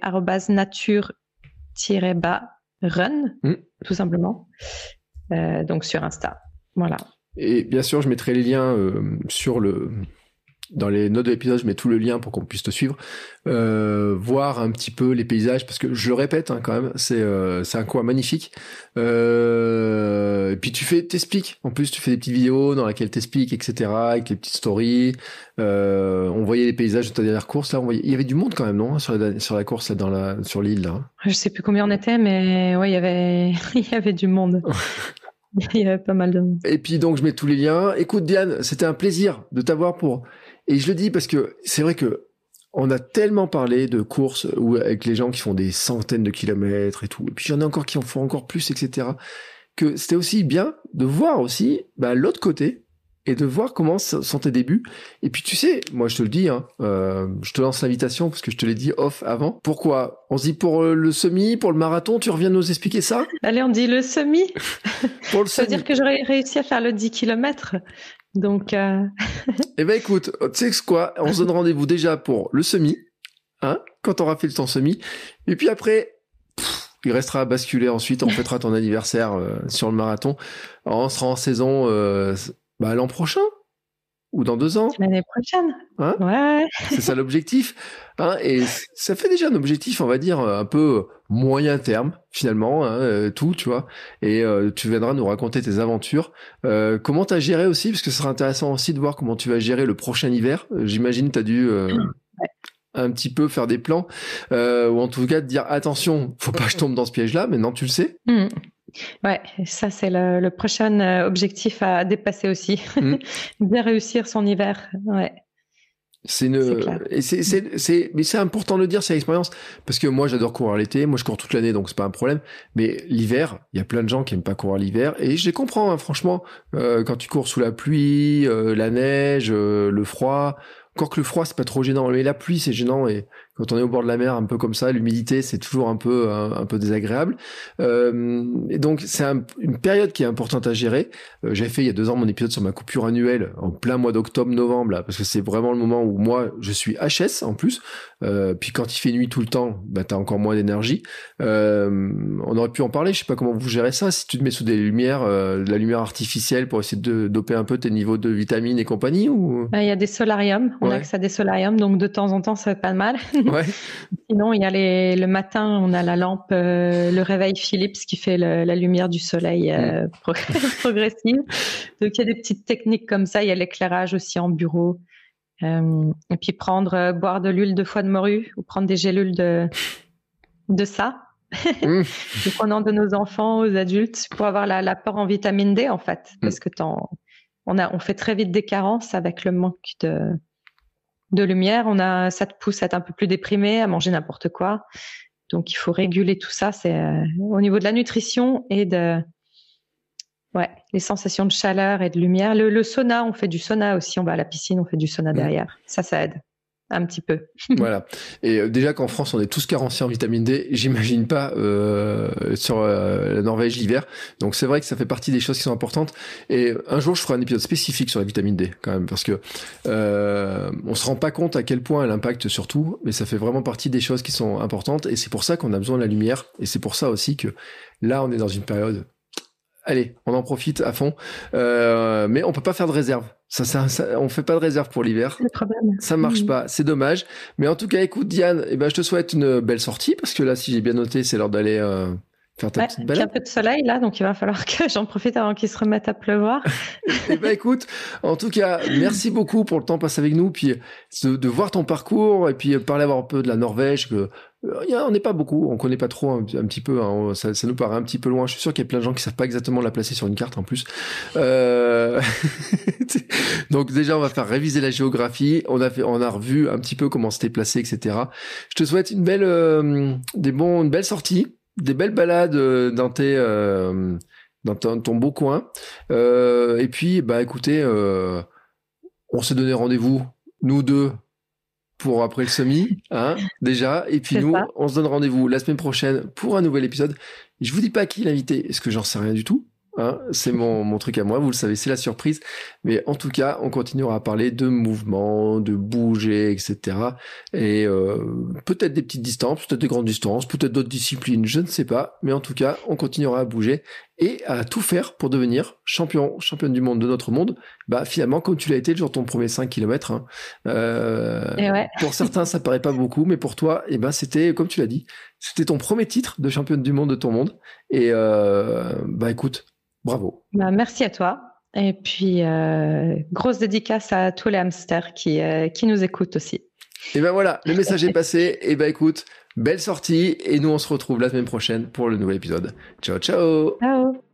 nature-bas-run, mm. tout simplement. donc, sur Insta. Voilà. Et bien sûr, je mettrai les liens sur le, dans les notes de l'épisode, je mets tout le lien pour qu'on puisse te suivre, euh, voir un petit peu les paysages, parce que je le répète hein, quand même, c'est euh, c'est un coin magnifique. Euh, et puis tu fais, t'expliques. En plus, tu fais des petites vidéos dans lesquelles t'expliques, etc., avec les petites stories. On voyait les paysages de ta dernière course là. On voyait, il y avait du monde quand même, non, sur la, sur la course là, dans la, sur l'île là. Je sais plus combien on était, mais ouais, il y avait, il y avait du monde. Il y avait pas mal de monde. Et puis donc je mets tous les liens. Écoute Diane, c'était un plaisir de t'avoir pour et je le dis parce que c'est vrai que on a tellement parlé de courses où, avec les gens qui font des centaines de kilomètres et tout, et puis il y en a encore qui en font encore plus, etc. Que c'était aussi bien de voir aussi bah, l'autre côté et de voir comment sont tes débuts. Et puis tu sais, moi je te le dis, hein, euh, je te lance l'invitation parce que je te l'ai dit off avant. Pourquoi? On se dit pour euh, le semi, pour le marathon, tu reviens nous expliquer ça? Allez, on dit le semi. pour le semi. Ça veut dire que j'aurais réussi à faire le 10 km. Donc. Euh... eh ben écoute, tu sais quoi On se donne rendez-vous déjà pour le semi, hein, quand on aura fait le temps semi. Et puis après, il restera à basculer ensuite. On fêtera ton anniversaire euh, sur le marathon. on sera en saison euh, bah, l'an prochain ou dans deux ans. L'année prochaine. Hein ouais. C'est ça l'objectif. Hein et ça fait déjà un objectif, on va dire, un peu moyen terme, finalement, hein, euh, tout, tu vois. Et euh, tu viendras nous raconter tes aventures. Euh, comment tu as géré aussi, parce que ce sera intéressant aussi de voir comment tu vas gérer le prochain hiver. J'imagine tu as dû... un petit peu faire des plans ou en tout cas te dire attention faut pas que je tombe dans ce piège là maintenant tu le sais mmh. Ouais, ça c'est le, prochain euh, objectif à dépasser aussi. Mm. Bien réussir son hiver. Ouais. C'est une, c'est, mais c'est important de le dire, c'est l'expérience. Parce que moi, j'adore courir l'été. Moi, je cours toute l'année, donc c'est pas un problème. Mais l'hiver, il y a plein de gens qui aiment pas courir l'hiver. Et je les comprends, hein, franchement. Euh, quand tu cours sous la pluie, euh, la neige, le froid. Encore que le froid, c'est pas trop gênant. Mais la pluie, c'est gênant. Et quand on est au bord de la mer, un peu comme ça, l'humidité, c'est toujours un peu un, peu désagréable. Euh, et donc c'est une période qui est importante à gérer. Euh, J'avais fait il y a deux ans mon épisode sur ma coupure annuelle en plein mois d'octobre-novembre là, parce que c'est vraiment le moment où moi je suis HS en plus. Euh, puis quand il fait nuit tout le temps, bah t'as encore moins d'énergie. Euh, on aurait pu en parler. Je sais pas comment vous gérez ça. Si tu te mets sous des lumières, euh, de la lumière artificielle pour essayer de doper un peu tes niveaux de vitamines et compagnie ou? Il y a des solariums. On a accès à des solariums, donc de temps en temps ça fait pas de mal. Sinon, il y a les, le matin, on a la lampe, euh, le réveil Philips qui fait la lumière du soleil euh, mm. progressive. Donc, il y a des petites techniques comme ça. Il y a l'éclairage aussi en bureau. Euh, et puis prendre, boire de l'huile de foie de morue ou prendre des gélules de, de ça. mmh. prenant de nos enfants aux adultes pour avoir l'apport en vitamine D en fait, mm. parce que on a, on fait très vite des carences avec le manque de, de lumière, on a, ça te pousse à être un peu plus déprimé, à manger n'importe quoi. Donc il faut réguler tout ça. C'est euh, au niveau de la nutrition et de ouais, les sensations de chaleur et de lumière. Le, le, sauna, on fait du sauna aussi. On va à la piscine, on fait du sauna derrière. Ça, ça aide un petit peu. voilà. Et euh, déjà qu'en France, on est tous carencés en vitamine D, j'imagine pas euh, sur euh, la Norvège l'hiver. Donc c'est vrai que ça fait partie des choses qui sont importantes. Et un jour, je ferai un épisode spécifique sur la vitamine D quand même, parce que euh, on se rend pas compte à quel point elle impacte sur tout, mais ça fait vraiment partie des choses qui sont importantes. Et c'est pour ça qu'on a besoin de la lumière. Et c'est pour ça aussi que là, on est dans une période allez, on en profite à fond. Euh, mais on peut pas faire de réserve. Ça, ça, ça, on fait pas de réserve pour l'hiver. Ça marche pas. C'est dommage. Mais en tout cas, écoute, Diane, eh ben, je te souhaite une belle sortie parce que là, si j'ai bien noté, c'est l'heure d'aller euh, faire ta petite balade. Il y a un peu de soleil là, donc il va falloir que j'en profite avant qu'il se remette à pleuvoir. eh ben, écoute, en tout cas, merci beaucoup pour le temps passé avec nous, puis de, de voir ton parcours et puis parler un peu de la Norvège que on n'est pas beaucoup, on connaît pas trop un, petit peu, hein, ça, nous paraît un petit peu loin. Je suis sûr qu'il y a plein de gens qui savent pas exactement la placer sur une carte en plus. Euh... Donc déjà, on va faire réviser la géographie. On a fait, on a revu un petit peu comment c'était placé, etc. Je te souhaite une belle, euh, des bons, une belle sortie, des belles balades euh, dans tes, euh, dans ton, beau coin. et puis, bah écoutez, on s'est donné rendez-vous, nous deux, pour après le semi, hein, déjà. Et puis nous, on se donne rendez-vous la semaine prochaine pour un nouvel épisode. Je vous dis pas qui l'invité, est-ce que j'en sais rien du tout? Hein, c'est mon, mon truc à moi, vous le savez, c'est la surprise. Mais en tout cas, on continuera à parler de mouvement, de bouger, etc. Et euh, peut-être des petites distances, peut-être des grandes distances, peut-être d'autres disciplines, je ne sais pas. Mais en tout cas, on continuera à bouger et à tout faire pour devenir champion, championne du monde de notre monde. Bah finalement, comme tu l'as été sur ton premier 5 km. Hein, euh, Pour certains, ça paraît pas beaucoup, mais pour toi, et eh ben c'était comme tu l'as dit, c'était ton premier titre de championne du monde de ton monde. Et euh, bah écoute, bravo. Bah, merci à toi. Et puis euh, grosse dédicace à tous les hamsters qui euh, qui nous écoutent aussi. Et ben voilà, le message est passé. Et ben écoute, belle sortie et nous on se retrouve la semaine prochaine pour le nouvel épisode. Ciao ciao. Ciao.